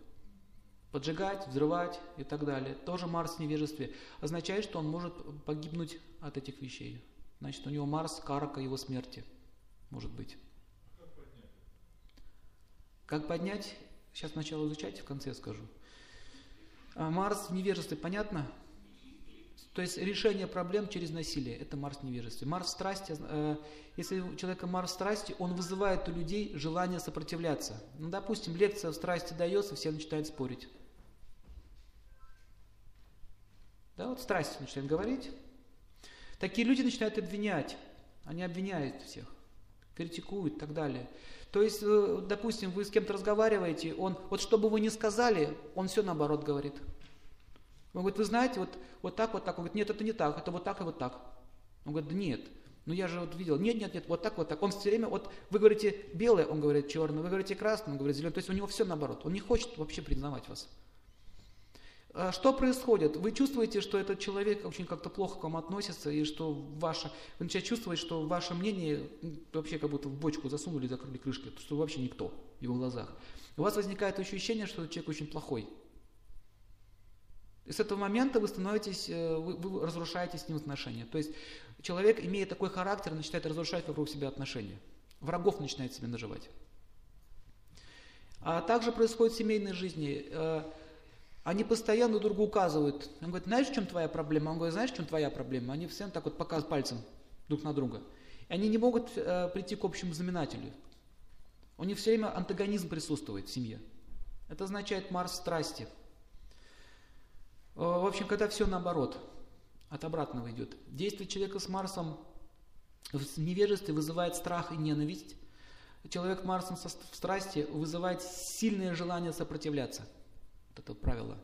Поджигать, взрывать и так далее. Тоже Марс в невежестве. Означает, что он может погибнуть от этих вещей. Значит, у него Марс, карака его смерти. Может быть. Как поднять? Сейчас сначала изучать, в конце скажу. А Марс в невежестве, понятно? То есть решение проблем через насилие, это Марс в невежестве. Марс в страсти, э, если у человека Марс в страсти, он вызывает у людей желание сопротивляться. Ну, допустим, лекция в страсти дается, все начинают спорить. Да, вот страсть начинает говорить. Такие люди начинают обвинять. Они обвиняют всех, критикуют и так далее. То есть, э, допустим, вы с кем-то разговариваете, он, вот что бы вы ни сказали, он все наоборот говорит. Он говорит, вы знаете, вот, вот так, вот так. Он говорит, нет, это не так, это вот так и вот так. Он говорит, да нет, Ну я же вот видел, нет, нет, нет, вот так, вот так. Он все время, вот вы говорите белое, он говорит черное, вы говорите красное, он говорит зеленое. То есть у него все наоборот. Он не хочет вообще признавать вас. А что происходит? Вы чувствуете, что этот человек очень как-то плохо к вам относится, и что ваше, вы начинаете чувствовать, что ваше мнение вообще как будто в бочку засунули, закрыли крышкой, что вы вообще никто в его глазах. У вас возникает ощущение, что этот человек очень плохой. И с этого момента вы становитесь, э, вы, вы разрушаете с ним отношения. То есть человек, имея такой характер, начинает разрушать вокруг себя отношения. Врагов начинает себе наживать. А также происходит в семейной жизни. Они постоянно друг другу указывают. Он говорит, знаешь, в чем твоя проблема? Он говорит, знаешь, в чем твоя проблема? Они все так вот показывают пальцем друг на друга. И они не могут э, прийти к общему знаменателю. У них все время антагонизм присутствует в семье. Это означает Марс страсти. Э, в общем, когда все наоборот, от обратного идет. Действие человека с Марсом в невежестве вызывает страх и ненависть. Человек Марсом в страсти вызывает сильное желание сопротивляться. Вот это правило.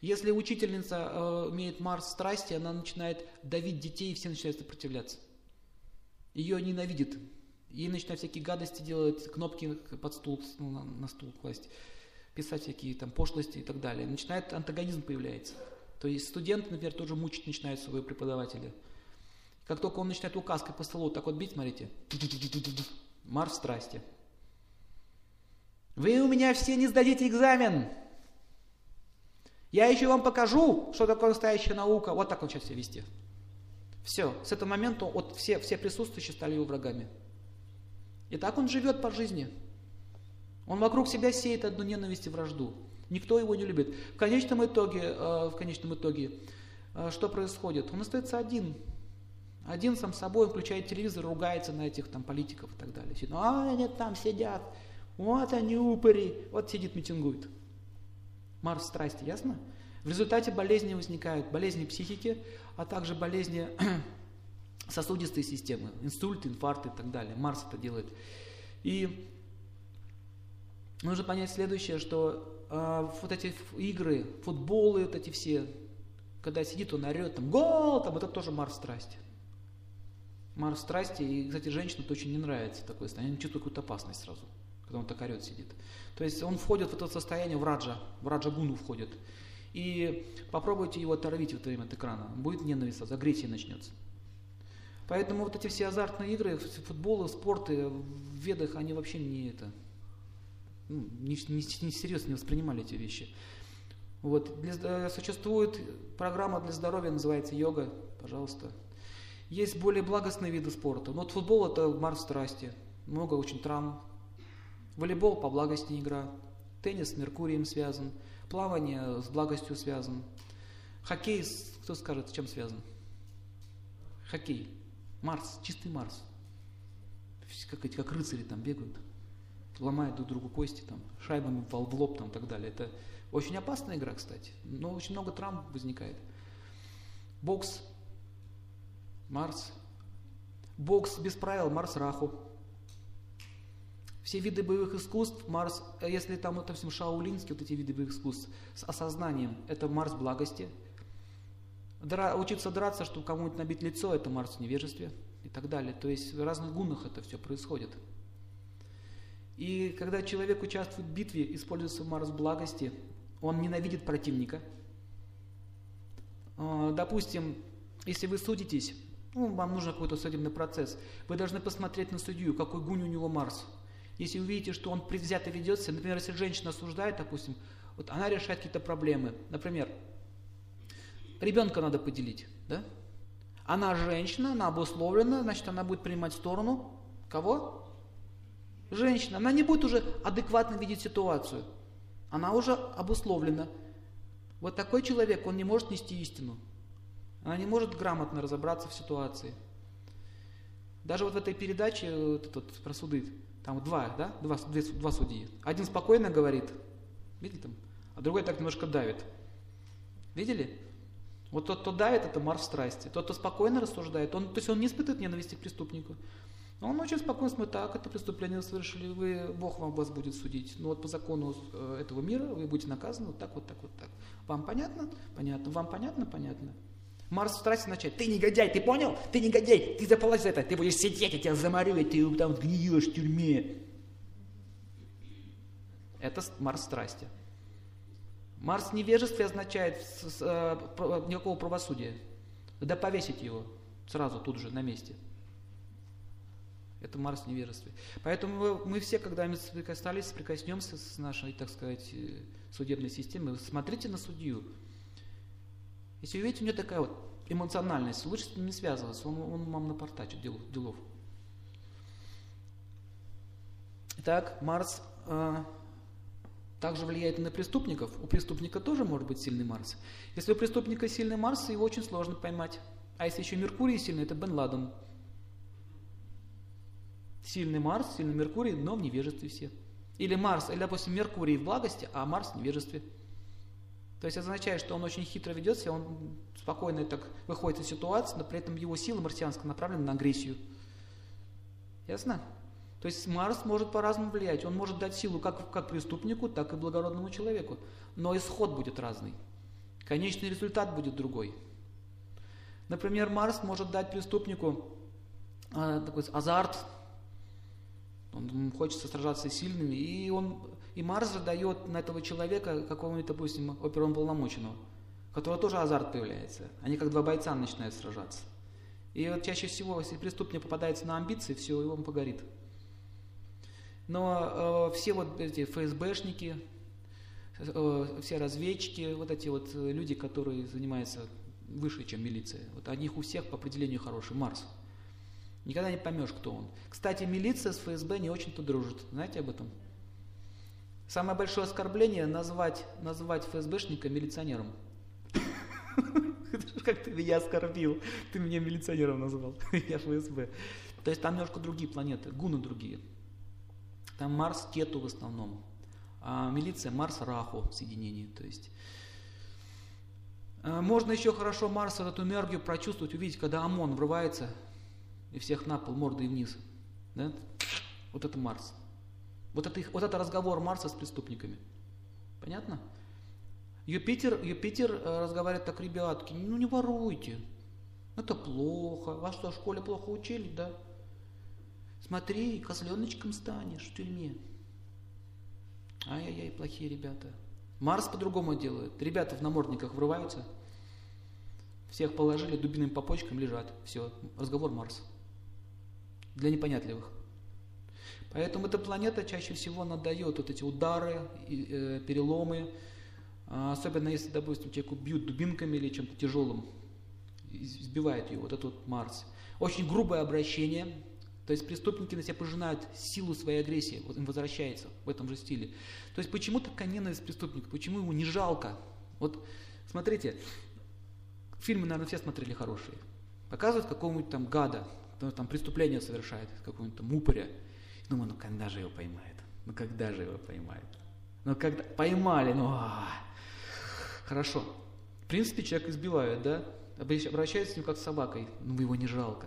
Если учительница э, имеет Марс страсти, она начинает давить детей, и все начинают сопротивляться. Ее ненавидит. Ей начинают всякие гадости делать, кнопки под стул, ну, на, на стул класть писать всякие там пошлости и так далее. Начинает антагонизм появляется. То есть студент, например, тоже мучить начинает своего преподавателя. Как только он начинает указкой по столу так вот бить, смотрите, Марс страсти. Вы у меня все не сдадите экзамен. Я еще вам покажу, что такое настоящая наука. Вот так он сейчас себя вести. Все, с этого момента вот все, все присутствующие стали его врагами. И так он живет по жизни. Он вокруг себя сеет одну ненависть и вражду. Никто его не любит. В конечном итоге, э, в конечном итоге э, что происходит? Он остается один. Один сам собой, включает телевизор, ругается на этих там политиков и так далее. Ну, а они там сидят, вот они упыри, вот сидит, митингует. Марс страсти, ясно? В результате болезни возникают, болезни психики, а также болезни сосудистой системы, инсульты, инфаркты и так далее. Марс это делает. И нужно понять следующее, что э, вот эти игры, футболы, вот эти все, когда сидит он орет, там, гол, там, это тоже Марс страсти. Марс страсти, и, кстати, женщинам это очень не нравится такое состояние, они чувствуют какую-то опасность сразу, когда он так орет сидит. То есть он входит в это состояние, в раджа, в раджа гуну входит. И попробуйте его оторвить в это время от экрана, будет ненависть, агрессия начнется. Поэтому вот эти все азартные игры, футболы, спорты в ведах, они вообще не это, ну, не, не, не серьезно не воспринимали эти вещи. Вот. Для, э, существует программа для здоровья, называется йога, пожалуйста. Есть более благостные виды спорта. Но вот футбол это марш страсти. Много очень травм. Волейбол по благости игра. Теннис с Меркурием связан. Плавание с благостью связан. Хоккей, кто скажет, с чем связан? Хоккей. Марс, чистый Марс. Как эти, как рыцари там бегают ломают друг другу кости, там, шайбами в лоб там, и так далее. Это очень опасная игра, кстати, но очень много травм возникает. Бокс, Марс. Бокс без правил, Марс Раху. Все виды боевых искусств, Марс, э, если там, вот, допустим, шаулинские, вот эти виды боевых искусств, с осознанием, это Марс благости. Дра, учиться драться, чтобы кому-нибудь набить лицо, это Марс в невежестве и так далее. То есть в разных гунах это все происходит. И когда человек участвует в битве, используется Марс благости, он ненавидит противника. А, допустим, если вы судитесь, ну, вам нужен какой-то судебный процесс, вы должны посмотреть на судью, какой гунь у него Марс. Если вы видите, что он предвзято ведется, например, если женщина осуждает, допустим, вот она решает какие-то проблемы. Например, ребенка надо поделить, да? Она женщина, она обусловлена, значит, она будет принимать сторону кого? женщина, она не будет уже адекватно видеть ситуацию. Она уже обусловлена. Вот такой человек, он не может нести истину. Она не может грамотно разобраться в ситуации. Даже вот в этой передаче вот этот, про суды, там два, да, два, две, два судьи. Один спокойно говорит, видите там, а другой так немножко давит. Видели? Вот тот, кто давит, это Марс страсти. Тот, кто спокойно рассуждает, он, то есть он не испытывает ненависти к преступнику. Он очень спокойно смотрит, так, это преступление вы совершили, вы, Бог вам вас будет судить. Но вот по закону э, этого мира вы будете наказаны вот так, вот так, вот так. Вам понятно? Понятно. Вам понятно? Понятно. Марс в страсти означает, ты негодяй, ты понял? Ты негодяй, ты заплатишь за это, ты будешь сидеть, я тебя заморю, и ты там гниешь в тюрьме. Это Марс страсти. Марс невежестве означает э, никакого правосудия. Да повесить его сразу тут же на месте. Это Марс невежестве. Поэтому мы все, когда мы соприкасались, соприкоснемся с нашей, так сказать, э, судебной системой, смотрите на судью. Если вы видите, у него такая вот эмоциональность, лучше с ним не связываться, он, он вам напортачит дел, делов. Итак, Марс э, также влияет на преступников. У преступника тоже может быть сильный Марс. Если у преступника сильный Марс, его очень сложно поймать. А если еще Меркурий сильный, это Бен Ладен. Сильный Марс, сильный Меркурий, но в невежестве все. Или Марс, или, допустим, Меркурий в благости, а Марс в невежестве. То есть это означает, что он очень хитро ведет себя, он спокойно так выходит из ситуации, но при этом его сила марсианская направлена на агрессию. Ясно? То есть Марс может по-разному влиять. Он может дать силу как, как преступнику, так и благородному человеку. Но исход будет разный. Конечный результат будет другой. Например, Марс может дать преступнику э, такой азарт. Он хочется сражаться с сильными. И, он, и Марс же дает на этого человека какого-нибудь, допустим, оперуполномоченного, которого тоже азарт появляется. Они как два бойца начинают сражаться. И вот чаще всего, если преступник попадается на амбиции, все, его он погорит. Но э, все вот эти ФСБшники, э, все разведчики, вот эти вот э, люди, которые занимаются выше, чем милиция, вот о них у всех по определению хороший Марс. Никогда не поймешь, кто он. Кстати, милиция с ФСБ не очень-то дружит. Знаете об этом? Самое большое оскорбление назвать, назвать ФСБшника милиционером. Как ты меня оскорбил? Ты меня милиционером назвал. Я ФСБ. То есть там немножко другие планеты, гуны другие. Там Марс Кету в основном. А милиция Марс Раху в соединении. То есть а, можно еще хорошо Марс эту энергию прочувствовать, увидеть, когда ОМОН врывается и всех на пол, мордой вниз. Да? Вот это Марс. Вот это, их, вот это разговор Марса с преступниками. Понятно? Юпитер, Юпитер э, разговаривает так, ребятки, ну не воруйте. Это плохо. Вас что, в школе плохо учили, да? Смотри, козленочком станешь в тюрьме. Ай-яй-яй, плохие ребята. Марс по-другому делает. Ребята в намордниках врываются, всех положили, дубиным по почкам лежат. Все, разговор Марс. Для непонятливых. Поэтому эта планета чаще всего надает вот эти удары, э, переломы, а, особенно если, допустим, человеку бьют дубинками или чем-то тяжелым, избивает его, вот этот вот Марс. Очень грубое обращение, то есть преступники на себя пожинают силу своей агрессии, вот им возвращается в этом же стиле. То есть почему такая ненависть преступника, почему ему не жалко? Вот смотрите, фильмы, наверное, все смотрели хорошие. Показывают какого-нибудь там гада, который там преступление совершает, какого-нибудь там упыря. Думаю, ну когда же его поймают? Ну когда же его поймают? Ну когда поймали, ну а, хорошо. В принципе, человек избивают, да? Обращаются с ним как с собакой, ну его не жалко.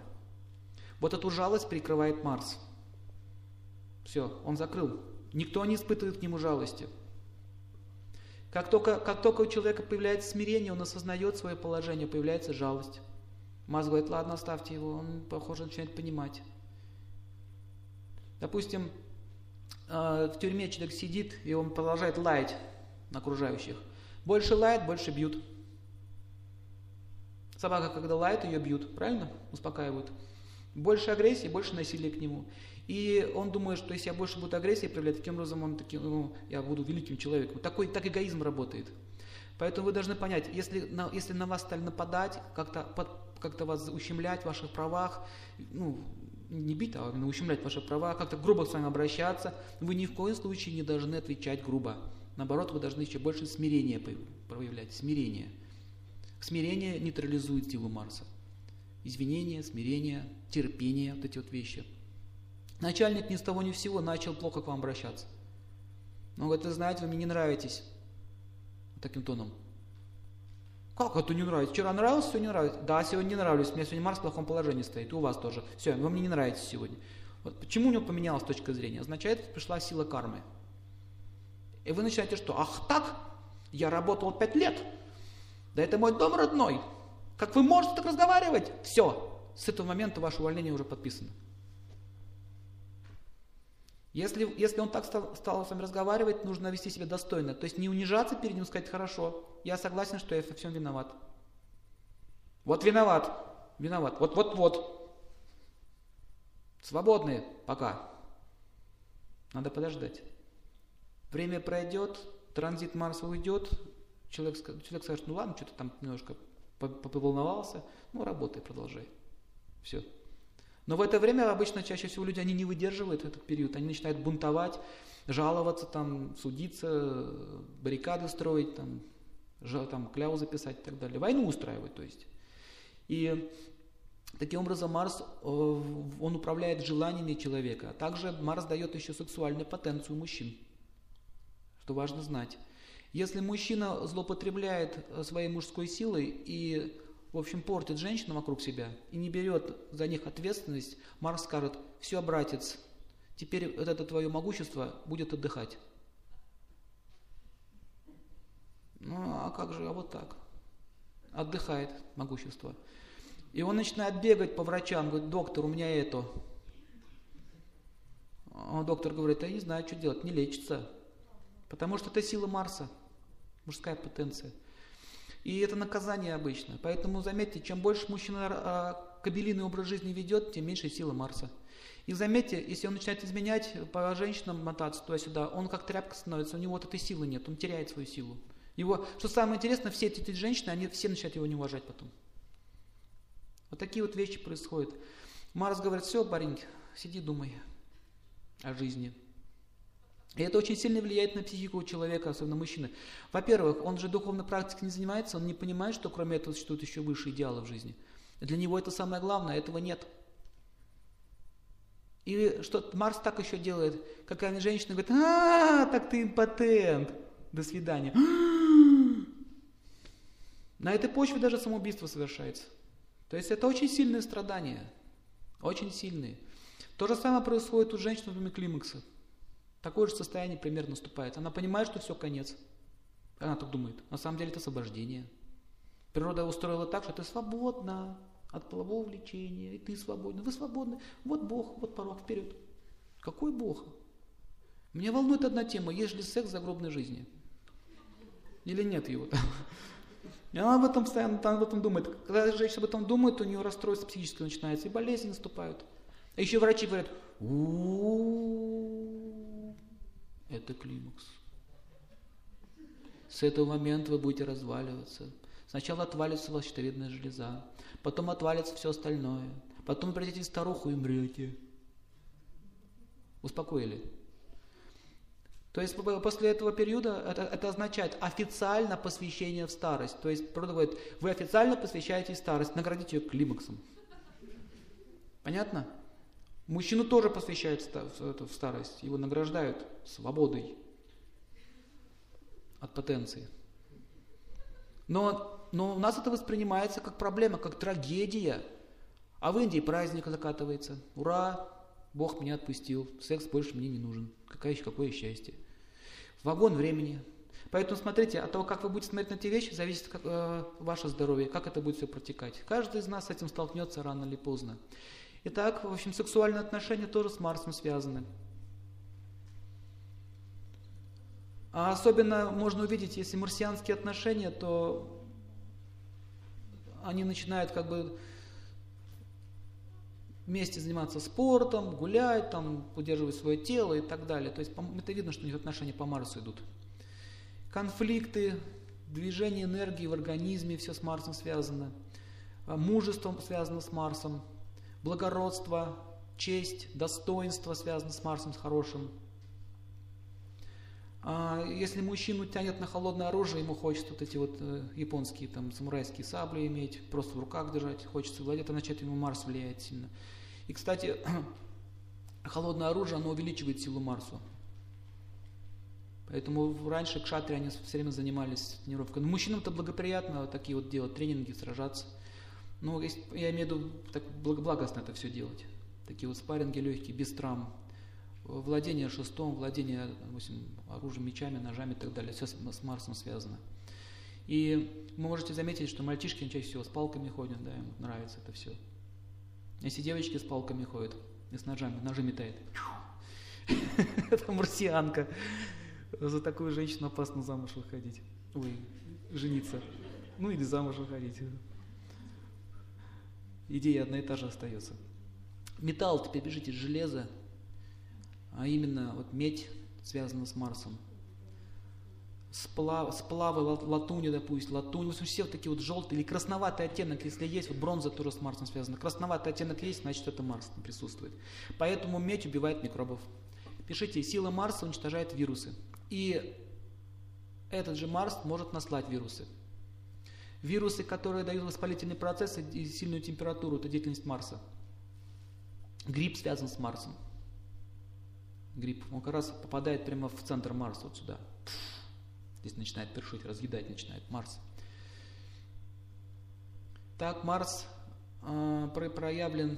Вот эту жалость прикрывает Марс. Все, он закрыл. Никто не испытывает к нему жалости. Как только, как только у человека появляется смирение, он осознает свое положение, появляется жалость. Марс говорит, ладно, оставьте его, он, похоже, начинает понимать. Допустим, э, в тюрьме человек сидит, и он продолжает лаять на окружающих. Больше лает, больше бьют. Собака, когда лает, ее бьют, правильно? Успокаивают. Больше агрессии, больше насилия к нему. И он думает, что если я больше буду агрессии проявлять, таким образом он таки, ну, я буду великим человеком. Такой, так эгоизм работает. Поэтому вы должны понять, если на, если на вас стали нападать, как-то как вас ущемлять в ваших правах, ну, не бить, а ущемлять ваши права, как-то грубо с вами обращаться, вы ни в коем случае не должны отвечать грубо. Наоборот, вы должны еще больше смирения проявлять, смирение. Смирение нейтрализует силу Марса извинения, смирение, терпение, вот эти вот вещи. Начальник ни с того ни с сего начал плохо к вам обращаться. Он говорит, вы знаете, вы мне не нравитесь. Таким тоном. Как это не нравится? Вчера нравился, сегодня не нравится. Да, сегодня не нравлюсь. У меня сегодня Марс в плохом положении стоит. И у вас тоже. Все, вы мне не нравитесь сегодня. Вот почему у него поменялась точка зрения? Означает, пришла сила кармы. И вы начинаете что? Ах так? Я работал пять лет. Да это мой дом родной. Как вы можете так разговаривать? Все, с этого момента ваше увольнение уже подписано. Если, если он так стал, стал с вами разговаривать, нужно вести себя достойно. То есть не унижаться перед ним, сказать, хорошо, я согласен, что я во всем виноват. Вот виноват, виноват, вот-вот-вот. Свободные пока. Надо подождать. Время пройдет, транзит Марса уйдет, человек, человек скажет, ну ладно, что-то там немножко поволновался, ну работай, продолжай. Все. Но в это время обычно чаще всего люди, они не выдерживают этот период, они начинают бунтовать, жаловаться, там, судиться, баррикады строить, там, там, кляузы писать и так далее. Войну устраивать, то есть. И таким образом Марс, э, он управляет желаниями человека. А также Марс дает еще сексуальную потенцию мужчин, что важно знать. Если мужчина злоупотребляет э, своей мужской силой и в общем, портит женщину вокруг себя и не берет за них ответственность, Марс скажет, все, братец, теперь вот это твое могущество будет отдыхать. Ну, а как же, а вот так. Отдыхает могущество. И он начинает бегать по врачам, говорит, доктор, у меня это. А доктор говорит, я не знаю, что делать, не лечится. Потому что это сила Марса, мужская потенция. И это наказание обычно. Поэтому заметьте, чем больше мужчина а, кабелиный образ жизни ведет, тем меньше силы Марса. И заметьте, если он начинает изменять, по женщинам мотаться туда-сюда, он как тряпка становится, у него вот этой силы нет, он теряет свою силу. Его, что самое интересное, все эти, эти женщины, они все начинают его не уважать потом. Вот такие вот вещи происходят. Марс говорит, все, парень, сиди, думай о жизни. И это очень сильно влияет на психику человека, особенно мужчины. Во-первых, он же духовной практикой не занимается, он не понимает, что кроме этого существует еще выше идеалы в жизни. Для него это самое главное, этого нет. И что Марс так еще делает, какая женщина говорит, а, так ты импотент, до свидания. На этой почве даже самоубийство совершается. То есть это очень сильные страдания, очень сильные. То же самое происходит у женщин во время климакса. Такое же состояние примерно наступает. Она понимает, что все, конец. Она так думает. На самом деле это освобождение. Природа устроила так, что ты свободна от полового влечения, и ты свободна. Вы свободны. Вот Бог, вот порог, вперед. Какой Бог? Меня волнует одна тема. Есть ли секс в загробной жизни? Или нет его? И она об этом постоянно она об этом думает. Когда женщина об этом думает, у нее расстройство психическое начинается, и болезни наступают. А еще врачи говорят, у это климакс. С этого момента вы будете разваливаться. Сначала отвалится ваша щитовидная железа, потом отвалится все остальное, потом придете в старуху и умрете. Успокоили? То есть после этого периода это, это означает официально посвящение в старость. То есть природа говорит, вы официально посвящаете старость, наградите ее климаксом. Понятно? Мужчину тоже посвящают в старость, его награждают свободой от потенции. Но, но у нас это воспринимается как проблема, как трагедия. А в Индии праздник закатывается. Ура, Бог меня отпустил, секс больше мне не нужен. Какое, какое счастье. Вагон времени. Поэтому смотрите, от того, как вы будете смотреть на эти вещи, зависит как, э, ваше здоровье, как это будет все протекать. Каждый из нас с этим столкнется рано или поздно. Итак, в общем, сексуальные отношения тоже с Марсом связаны. А особенно можно увидеть, если марсианские отношения, то они начинают как бы вместе заниматься спортом, гулять, там, удерживать свое тело и так далее. То есть это видно, что у них отношения по Марсу идут. Конфликты, движение энергии в организме, все с Марсом связано. А мужество связано с Марсом благородство, честь, достоинство связано с Марсом, с хорошим. А если мужчину тянет на холодное оружие, ему хочется вот эти вот э, японские там самурайские сабли иметь, просто в руках держать, хочется владеть, это начать ему Марс влияет сильно. И, кстати, холодное оружие, оно увеличивает силу Марсу. Поэтому раньше кшатри, они все время занимались тренировкой. Но мужчинам это благоприятно такие вот делать тренинги, сражаться. Ну, я имею в виду так благостно это все делать. Такие вот спарринги легкие, без травм. Владение шестом, владение допустим, оружием, мечами, ножами и так далее. Все с, с Марсом связано. И вы можете заметить, что мальчишки чаще всего с палками ходят, да, им нравится это все. Если девочки с палками ходят и с ножами, ножи метает. Это марсианка. За такую женщину опасно замуж выходить. Ой, жениться. Ну или замуж выходить. Идея одна и та же остается. Металл теперь бежите, железо, а именно вот медь связана с Марсом. Сплав, сплавы латуни, допустим, латунь, в все вот такие вот желтые или красноватый оттенок, если есть, вот бронза тоже с Марсом связана, красноватый оттенок есть, значит это Марс там присутствует. Поэтому медь убивает микробов. Пишите, сила Марса уничтожает вирусы. И этот же Марс может наслать вирусы. Вирусы, которые дают воспалительные процессы и сильную температуру, это деятельность Марса. Грипп связан с Марсом. Грипп, он как раз попадает прямо в центр Марса, вот сюда. Здесь начинает першить, разъедать начинает Марс. Так, Марс э, проявлен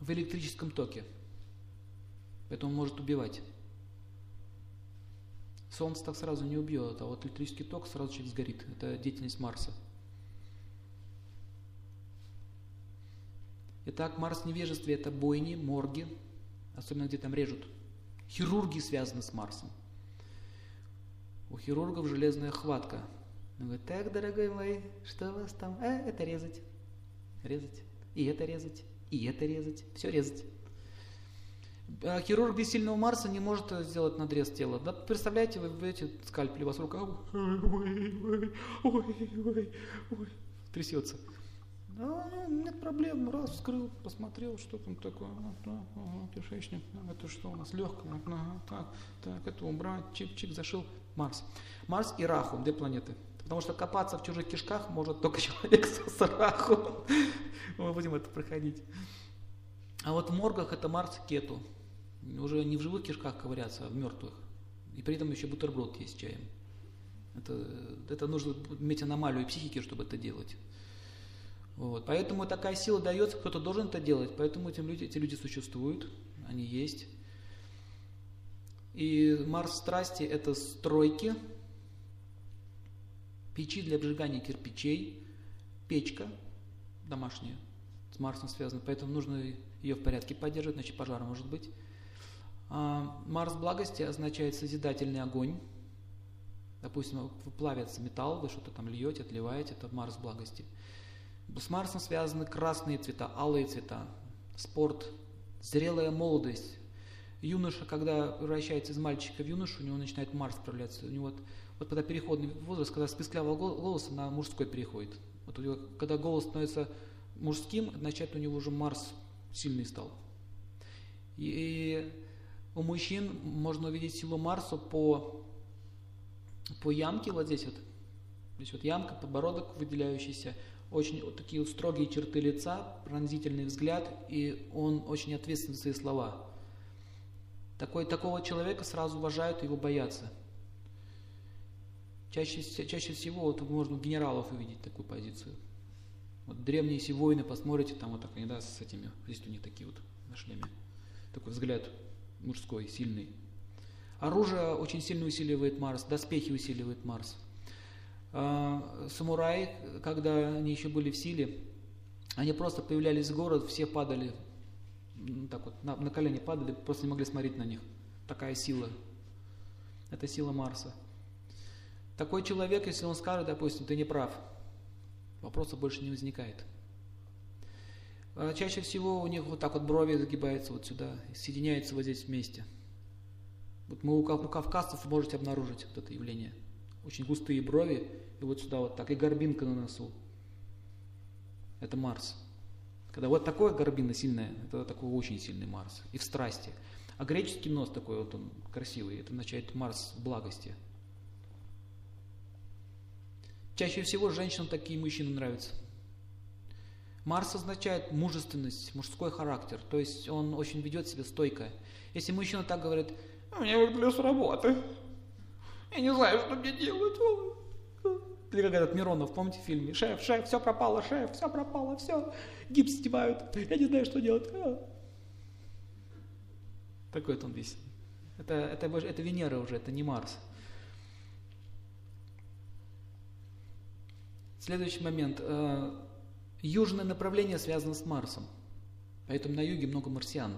в электрическом токе. Поэтому может убивать. Солнце так сразу не убьет, а вот электрический ток сразу человек сгорит. Это деятельность Марса. Итак, Марс в невежестве – это бойни, морги, особенно где там режут. Хирурги связаны с Марсом. У хирургов железная хватка. Он говорит, так, дорогой мой, что у вас там? А, это резать. Резать. И это резать. И это резать. Все резать. А хирург без сильного Марса не может сделать надрез тела. Да, представляете, вы берете скальпель, у вас рука ой, ой, ой, ой, трясется. А, нет проблем, раз вскрыл, посмотрел, что там такое, ага, ага, кишечник, это что у нас, легкое, ага, так, так, это убрать, чик-чик, зашил, Марс. Марс и Раху, две планеты. Потому что копаться в чужих кишках может только человек с Раху. Мы будем это проходить. А вот в моргах это Марс Кету. Уже не в живых кишках ковыряться, а в мертвых. И при этом еще бутерброд есть с чаем. Это, это нужно иметь аномалию психики, чтобы это делать. Вот. Поэтому такая сила дается, кто-то должен это делать. Поэтому эти люди, эти люди существуют, они есть. И Марс страсти – это стройки, печи для обжигания кирпичей, печка домашняя с Марсом связана, поэтому нужно ее в порядке поддерживать, иначе пожар может быть. А Марс благости означает созидательный огонь. Допустим, плавится металл, вы что-то там льете, отливаете, это Марс благости. С Марсом связаны красные цвета, алые цвета, спорт, зрелая молодость. Юноша, когда превращается из мальчика в юношу, у него начинает Марс проявляться. У него вот, вот когда переходный возраст, когда с писклявого голоса на мужской переходит. Вот у него, когда голос становится мужским, означает, у него уже Марс сильный стал. И, и у мужчин можно увидеть силу Марса по, по ямке вот здесь вот. Здесь вот ямка, подбородок выделяющийся, очень вот такие строгие черты лица, пронзительный взгляд, и он очень ответственен за свои слова. Такой, такого человека сразу уважают, его боятся. Чаще, чаще всего вот можно генералов увидеть такую позицию. Вот древние все воины, посмотрите, там вот так они, да, с этими, здесь у них такие вот на шлеме. Такой взгляд мужской, сильный. Оружие очень сильно усиливает Марс, доспехи усиливает Марс. А, самураи, когда они еще были в силе, они просто появлялись в город, все падали, так вот, на, на колени падали, просто не могли смотреть на них. Такая сила. Это сила Марса. Такой человек, если он скажет, допустим, ты не прав, вопроса больше не возникает. А чаще всего у них вот так вот брови загибаются вот сюда, соединяются вот здесь вместе. Вот мы у, кавказцев можете обнаружить вот это явление. Очень густые брови, и вот сюда вот так, и горбинка на носу. Это Марс. Когда вот такое горбина сильная, это такой очень сильный Марс. И в страсти. А греческий нос такой вот он красивый, это означает Марс благости. Чаще всего женщинам такие мужчины нравятся. Марс означает мужественность, мужской характер, то есть он очень ведет себя стойко. Если мужчина так говорит, у меня выгуляю с работы, я не знаю, что мне делать. Или как этот Миронов, помните в фильме? Шеф, шеф, все пропало, шеф, все пропало, все, гипс снимают, я не знаю, что делать. А. Такой вот он весь. Это, это, это Венера уже, это не Марс. Следующий момент. Южное направление связано с Марсом. Поэтому на юге много марсиан.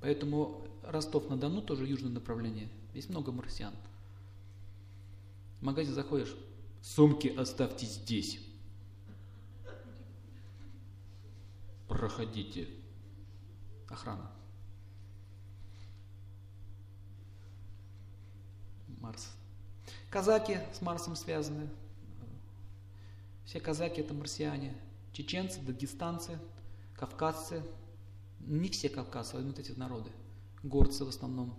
Поэтому Ростов-на-Дону тоже южное направление. Здесь много марсиан. В магазин заходишь, сумки оставьте здесь. Проходите. Охрана. Марс. Казаки с Марсом связаны. Все казаки это марсиане. Чеченцы, дагестанцы, кавказцы. Не все кавказцы, а вот эти народы. Горцы в основном,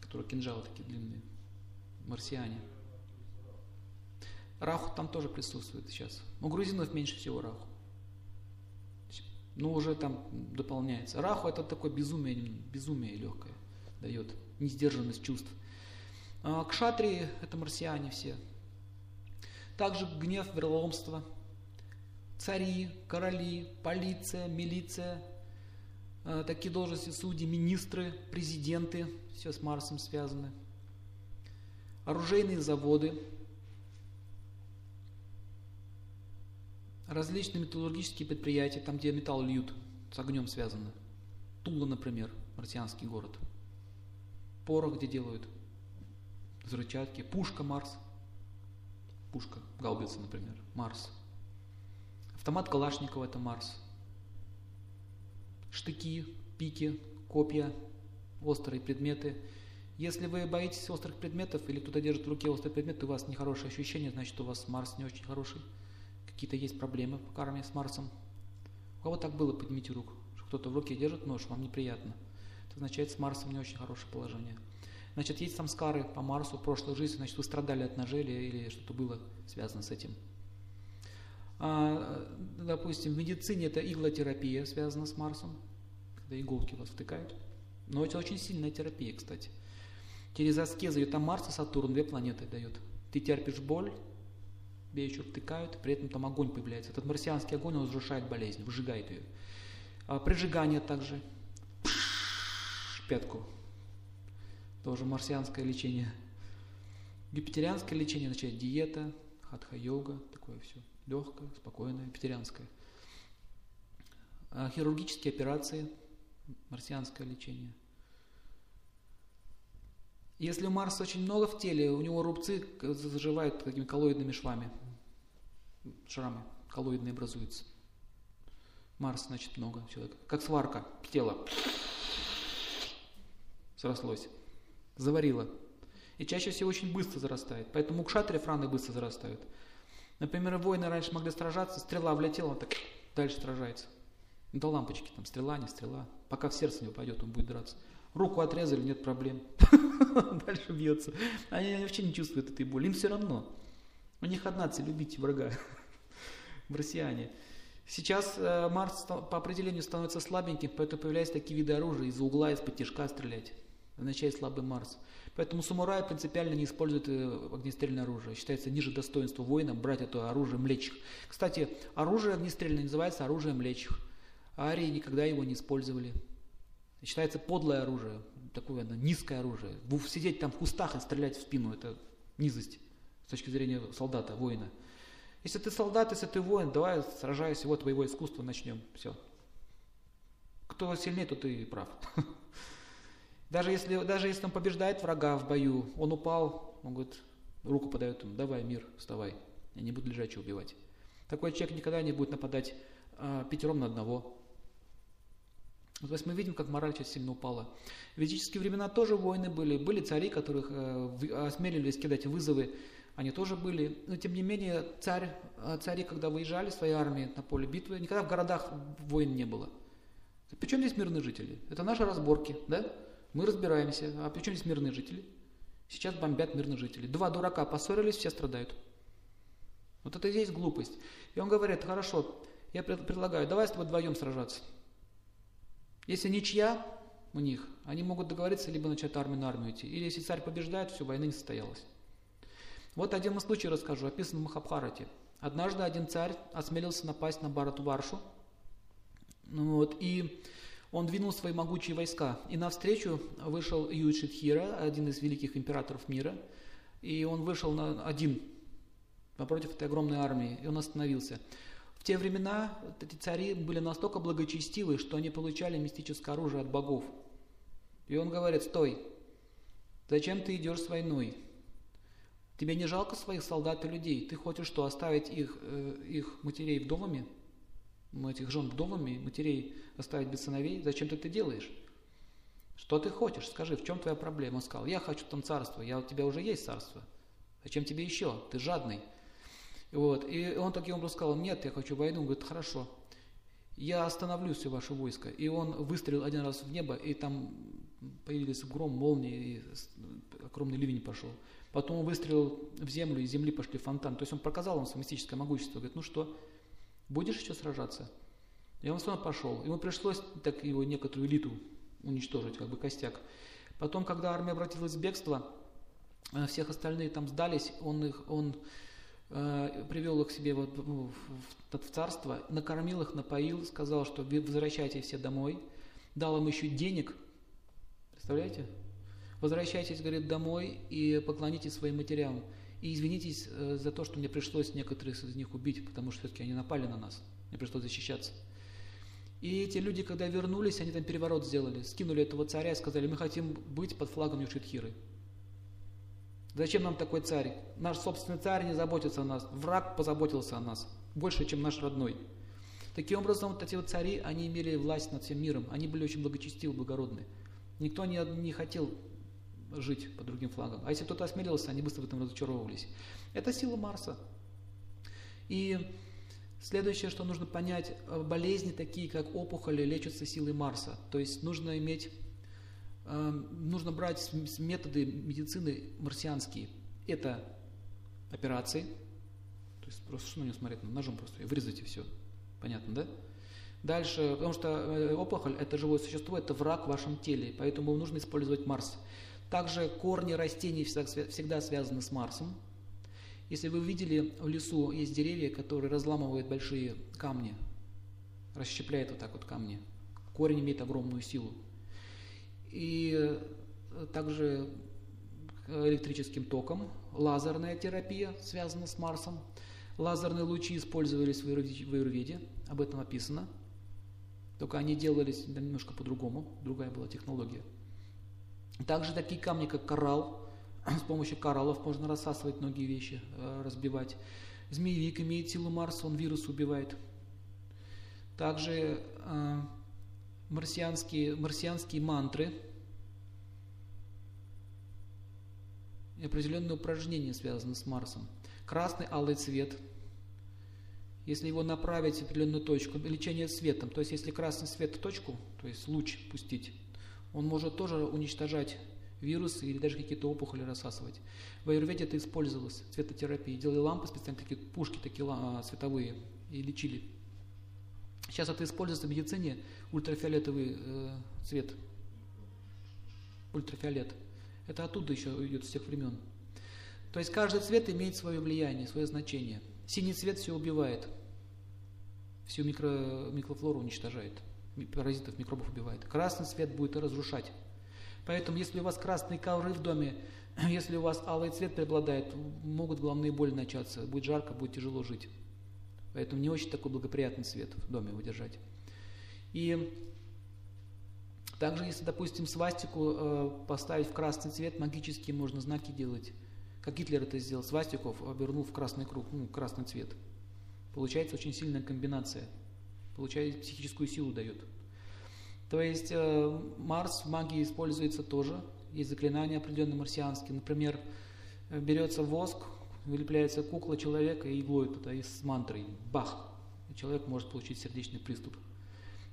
которые кинжалы такие длинные. Марсиане. Раху там тоже присутствует сейчас. У грузинов меньше всего раху. Ну, уже там дополняется. Раху это такое безумие, безумие легкое дает, несдержанность чувств. А, кшатрии – это марсиане все. Также гнев, вероломство, цари, короли, полиция, милиция, а, такие должности судьи, министры, президенты, все с Марсом связаны. Оружейные заводы, различные металлургические предприятия, там, где металл льют, с огнем связаны. Тула, например, марсианский город. Порох где делают – взрывчатки, пушка Марс, пушка Гаубица, например, Марс. Автомат Калашникова – это Марс. Штыки, пики, копья, острые предметы. Если вы боитесь острых предметов или кто-то держит в руке острый предмет, у вас нехорошее ощущение, значит у вас Марс не очень хороший. Какие-то есть проблемы по карме с Марсом. У кого так было, поднимите руку. Кто-то в руке держит нож, вам неприятно. Это означает, с Марсом не очень хорошее положение. Значит, есть самскары по Марсу в прошлой жизни, значит, вы страдали от ножей или что-то было связано с этим. А, допустим, в медицине это иглотерапия связана с Марсом, когда иголки вас втыкают. Но это очень сильная терапия, кстати. Через аскезы ее там Марс и Сатурн, две планеты дает. Ты терпишь боль, тебе еще втыкают, при этом там огонь появляется. Этот марсианский огонь, он разрушает болезнь, выжигает ее. А, прижигание также. Пятку тоже марсианское лечение. Юпитерианское лечение означает диета, хатха-йога, такое все легкое, спокойное, юпитерианское. А хирургические операции, марсианское лечение. Если у Марса очень много в теле, у него рубцы заживают такими коллоидными швами, шрамы коллоидные образуются. Марс, значит, много человека. Как сварка, тело срослось заварила. И чаще всего очень быстро зарастает. Поэтому у кшатри франы быстро зарастают. Например, воины раньше могли сражаться, стрела влетела, он так дальше сражается. До лампочки, там стрела, не стрела. Пока в сердце не упадет, он будет драться. Руку отрезали, нет проблем. Дальше бьется. Они вообще не чувствуют этой боли. Им все равно. У них одна цель – любить врага. Марсиане. Сейчас э, Марс по определению становится слабеньким, поэтому появляются такие виды оружия из-за угла, из-под тяжка стрелять означает слабый Марс. Поэтому самураи принципиально не используют э, огнестрельное оружие. Считается ниже достоинства воина брать это оружие млечих. Кстати, оружие огнестрельное называется оружием млечих. Арии никогда его не использовали. Считается подлое оружие, такое оно, низкое оружие. Сидеть там в кустах и стрелять в спину – это низость с точки зрения солдата, воина. Если ты солдат, если ты воин, давай сражайся, вот твоего искусства начнем. Все. Кто сильнее, то ты прав. Даже если, даже если он побеждает врага в бою, он упал, он говорит, руку подает ему, давай, мир, вставай, я не буду лежачего убивать. Такой человек никогда не будет нападать а, пятером на одного. То есть мы видим, как мораль сейчас сильно упала. В ведические времена тоже войны были. Были цари, которых э, осмелились кидать вызовы. Они тоже были. Но тем не менее, царь, а, цари, когда выезжали своей армии на поле битвы, никогда в городах войн не было. Причем здесь мирные жители? Это наши разборки, да? Мы разбираемся. А при чем здесь мирные жители? Сейчас бомбят мирных жителей. Два дурака поссорились, все страдают. Вот это и есть глупость. И он говорит, хорошо, я предлагаю, давай с тобой вдвоем сражаться. Если ничья у них, они могут договориться, либо начать армию на армию идти. Или если царь побеждает, все, война не состоялась. Вот один случай расскажу, описан в Махабхарате. Однажды один царь осмелился напасть на Барату Варшу. Ну вот, и он двинул свои могучие войска. И навстречу вышел Юдшитхира, один из великих императоров мира. И он вышел на один. напротив этой огромной армии, и он остановился. В те времена эти цари были настолько благочестивы, что они получали мистическое оружие от богов. И он говорит, стой, зачем ты идешь с войной? Тебе не жалко своих солдат и людей? Ты хочешь что, оставить их, э, их матерей вдовами? Этих жен вдовами, матерей оставить без сыновей? Зачем ты это делаешь? Что ты хочешь? Скажи, в чем твоя проблема? Он сказал, я хочу там царство, я, у тебя уже есть царство. Зачем тебе еще? Ты жадный. Вот. И он таким образом сказал, нет, я хочу войну. Он говорит, хорошо, я остановлю все ваше войско. И он выстрелил один раз в небо, и там появились гром, молнии, и огромный ливень пошел. Потом он выстрелил в землю, и земли пошли фонтан. То есть он показал вам свое мистическое могущество. Говорит, ну что, будешь еще сражаться? И он равно пошел. Ему пришлось так его некоторую элиту уничтожить, как бы костяк. Потом, когда армия обратилась в бегство, э, всех остальные там сдались, он их, он э, привел их к себе вот в, в, в царство, накормил их, напоил, сказал, что возвращайтесь все домой, дал им еще денег, представляете? Возвращайтесь, говорит, домой и поклонитесь своим матерям. И извинитесь э, за то, что мне пришлось некоторых из них убить, потому что все-таки они напали на нас. Мне пришлось защищаться. И эти люди, когда вернулись, они там переворот сделали, скинули этого царя и сказали, мы хотим быть под флагом Юшитхиры. Зачем нам такой царь? Наш собственный царь не заботится о нас, враг позаботился о нас, больше, чем наш родной. Таким образом, вот эти вот цари, они имели власть над всем миром, они были очень благочестивы, благородны. Никто не, не хотел жить под другим флагом. А если кто-то осмелился, они быстро в этом разочаровывались. Это сила Марса. И Следующее, что нужно понять, э, болезни такие, как опухоли, лечатся силой Марса. То есть нужно иметь, э, нужно брать методы медицины марсианские. Это операции, то есть просто что на него смотреть, ножом просто вырезать и все. Понятно, да? Дальше, потому что э, опухоль – это живое существо, это враг в вашем теле, поэтому нужно использовать Марс. Также корни растений всегда связаны с Марсом, если вы видели, в лесу есть деревья, которые разламывают большие камни, расщепляют вот так вот камни. Корень имеет огромную силу. И э, также электрическим током, лазерная терапия связана с Марсом. Лазерные лучи использовались в Аюрведе, об этом написано. Только они делались немножко по-другому, другая была технология. Также такие камни, как коралл, с помощью кораллов можно рассасывать многие вещи, э, разбивать. Змеевик имеет силу Марса, он вирус убивает. Также э, марсианские, марсианские мантры и определенные упражнения связаны с Марсом. Красный алый цвет. Если его направить в определенную точку, лечение светом, то есть если красный свет в точку, то есть луч пустить, он может тоже уничтожать вирусы или даже какие-то опухоли рассасывать. В аюрведе это использовалось, цветотерапия. Делали лампы специально, такие пушки такие а, световые, и лечили. Сейчас это используется в медицине, ультрафиолетовый э, цвет. Ультрафиолет. Это оттуда еще идет с тех времен. То есть каждый цвет имеет свое влияние, свое значение. Синий цвет все убивает, всю микро, микрофлору уничтожает, паразитов, микробов убивает. Красный цвет будет разрушать. Поэтому, если у вас красные ковры в доме, если у вас алый цвет преобладает, могут головные боли начаться, будет жарко, будет тяжело жить. Поэтому не очень такой благоприятный цвет в доме выдержать. И также, если, допустим, свастику э, поставить в красный цвет, магически можно знаки делать. Как Гитлер это сделал, свастиков обернул в красный круг, ну, красный цвет. Получается очень сильная комбинация. Получается, психическую силу дает. То есть э, Марс в магии используется тоже. Есть заклинания определенные марсианские. Например, э, берется воск, вылепляется кукла человека и иглой туда, и с мантрой. Бах! И человек может получить сердечный приступ.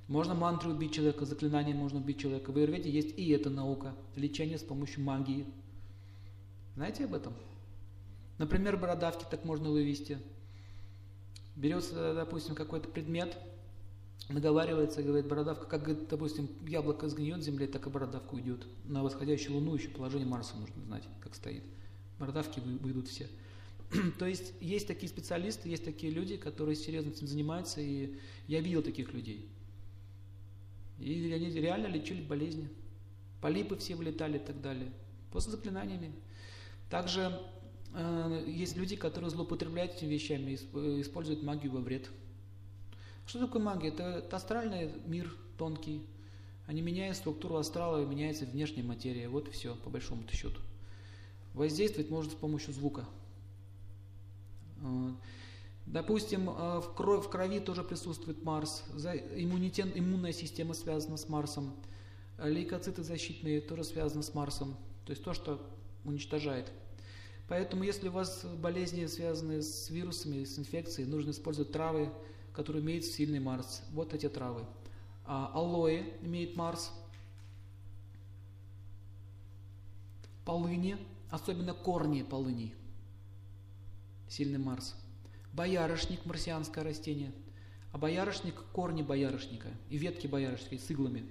Можно мантрой убить человека, заклинанием можно убить человека. В Аюрведе есть и эта наука. Лечение с помощью магии. Знаете об этом? Например, бородавки так можно вывести. Берется, допустим, какой-то предмет – наговаривается, говорит, бородавка, как, допустим, яблоко сгниет в земле, так и бородавка уйдет. На восходящую луну еще положение Марса нужно знать, как стоит. Бородавки выйдут все. То есть есть такие специалисты, есть такие люди, которые серьезно этим занимаются, и я видел таких людей. И они реально лечили болезни. Полипы все вылетали и так далее. Просто заклинаниями. Также э, есть люди, которые злоупотребляют этими вещами, используют магию во вред. Что такое магия? Это, это астральный мир тонкий. Они меняют структуру астрала, меняется внешняя материя. Вот и все, по большому счету. Воздействовать может с помощью звука. Допустим, э, в, крови, в крови тоже присутствует Марс, иммунитет, иммунная система связана с Марсом, лейкоциты защитные тоже связаны с Марсом, то есть то, что уничтожает. Поэтому, если у вас болезни, связанные с вирусами, с инфекцией, нужно использовать травы, которые имеют сильный Марс. Вот эти травы. А, алоэ имеет Марс. Полыни, особенно корни полыни. Сильный Марс. Боярышник – марсианское растение. А боярышник – корни боярышника и ветки боярышника с иглами.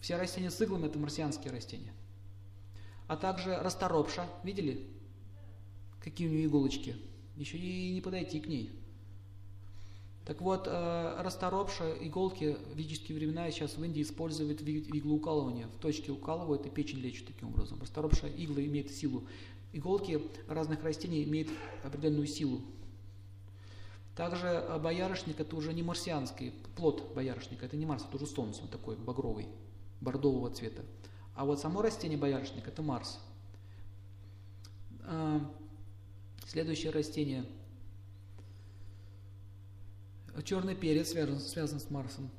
Все растения с иглами – это марсианские растения. А также расторопша. Видели? Какие у нее иголочки? Еще и не подойти к ней. Так вот, э, расторопша, иголки в ведические времена сейчас в Индии используют в иглоукалывание. В точке укалывают и печень лечат таким образом. Расторопша игла имеет силу Иголки разных растений имеют определенную силу. Также э, боярышник это уже не марсианский, плод боярышника, это не Марс, это уже Солнце, он такой багровый, бордового цвета. А вот само растение боярышник это Марс. А, следующее растение. Черный перец связан, связан с Марсом.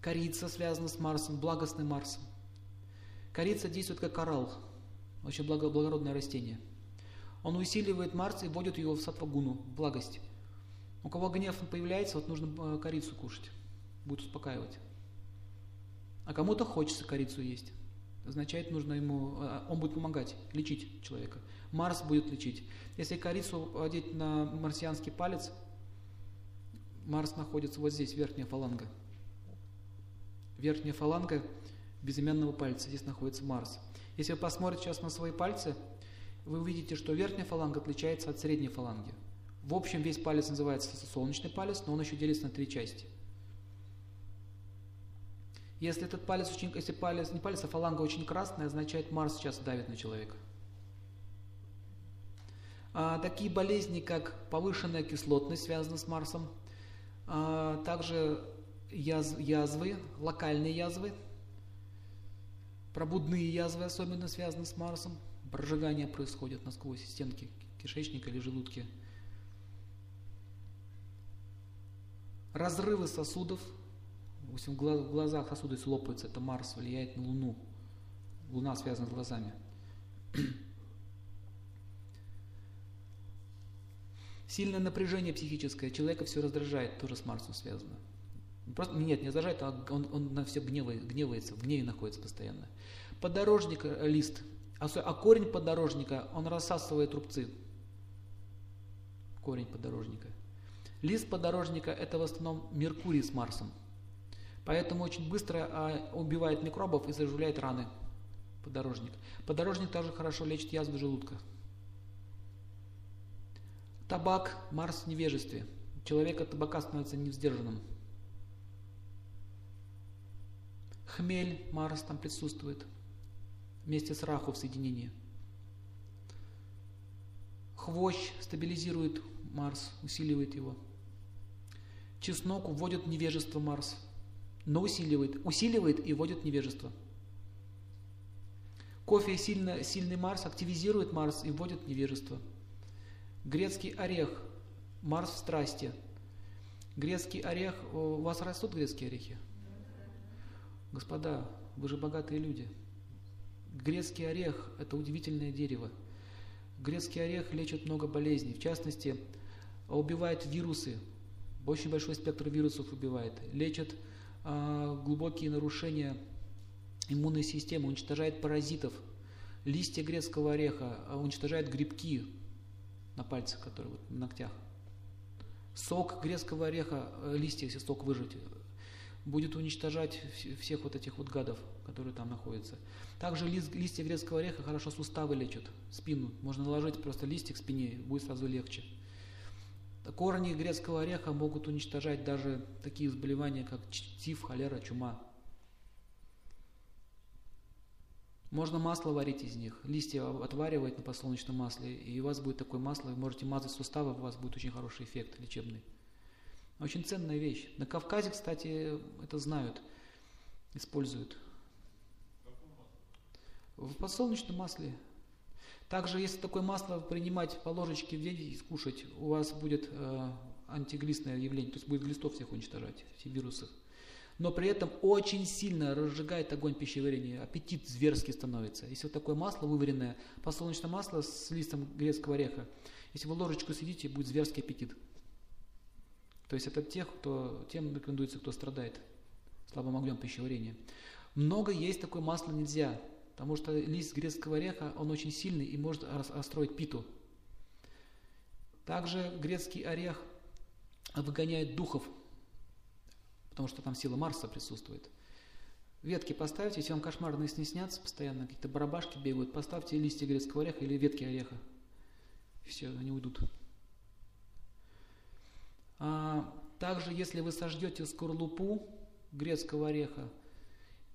Корица связана с Марсом, благостный Марсом. Корица действует как коралл, очень благородное растение. Он усиливает Марс и вводит его в сатвагуну, в благость. У кого гнев появляется, вот нужно э, корицу кушать, будет успокаивать. А кому-то хочется корицу есть. Означает, нужно ему, э, он будет помогать, лечить человека. Марс будет лечить. Если корицу одеть на марсианский палец, Марс находится вот здесь, верхняя фаланга. Верхняя фаланга безымянного пальца. Здесь находится Марс. Если вы посмотрите сейчас на свои пальцы, вы увидите, что верхняя фаланга отличается от средней фаланги. В общем, весь палец называется солнечный палец, но он еще делится на три части. Если этот палец очень, если палец, не палец, а фаланга очень красная, означает Марс сейчас давит на человека. А, такие болезни, как повышенная кислотность, связаны с Марсом. А, также язв, язвы, локальные язвы, Пробудные язвы особенно связаны с Марсом. Прожигание происходит насквозь стенки кишечника или желудки. Разрывы сосудов. В глазах сосуды лопаются. Это Марс влияет на Луну. Луна связана с глазами. Сильное напряжение психическое. Человека все раздражает. Тоже с Марсом связано. Просто, нет, не раздражает, а он, он на все гневает, гневается, в гневе находится постоянно. Подорожник э, лист, а, а корень подорожника, он рассасывает рубцы. Корень подорожника. Лист подорожника это в основном Меркурий с Марсом. Поэтому очень быстро а, убивает микробов и заживляет раны подорожник. Подорожник также хорошо лечит язвы желудка. Табак, Марс в невежестве. Человек от табака становится невздержанным. Хмель, Марс там присутствует вместе с Раху в соединении. Хвощ стабилизирует Марс, усиливает его. Чеснок вводит невежество Марс, но усиливает, усиливает и вводит невежество. Кофе сильно, сильный Марс активизирует Марс и вводит невежество. Грецкий орех, Марс в страсти. Грецкий орех, у вас растут грецкие орехи? Господа, вы же богатые люди. Грецкий орех – это удивительное дерево. Грецкий орех лечит много болезней. В частности, убивает вирусы. Очень большой спектр вирусов убивает. Лечит э, глубокие нарушения иммунной системы, уничтожает паразитов. Листья грецкого ореха а, уничтожает грибки на пальцах, которые вот, на ногтях. Сок грецкого ореха, э, листья, если сок выжать, будет уничтожать всех вот этих вот гадов, которые там находятся. Также лист, листья грецкого ореха хорошо суставы лечат, спину. Можно наложить просто листик к спине, будет сразу легче. Корни грецкого ореха могут уничтожать даже такие заболевания, как тиф, холера, чума. Можно масло варить из них, листья отваривать на подсолнечном масле, и у вас будет такое масло, вы можете мазать суставы, у вас будет очень хороший эффект лечебный. Очень ценная вещь. На Кавказе, кстати, это знают, используют. В подсолнечном масле. Также, если такое масло принимать по ложечке в день и скушать, у вас будет э, антиглистное явление, то есть будет глистов всех уничтожать, все вирусы. Но при этом очень сильно разжигает огонь пищеварения, аппетит зверский становится. Если вот такое масло вываренное, подсолнечное масло с листом грецкого ореха, если вы ложечку съедите, будет зверский аппетит. То есть это тех, кто, тем рекомендуется, кто страдает слабым огнем пищеварения. Много есть такое масло нельзя, потому что лист грецкого ореха, он очень сильный и может расстроить питу. Также грецкий орех выгоняет духов, потому что там сила Марса присутствует. Ветки поставьте, если вам кошмарные сны снятся, постоянно какие-то барабашки бегают, поставьте листья грецкого ореха или ветки ореха. Все, они уйдут. А, также, если вы сождете скорлупу грецкого ореха,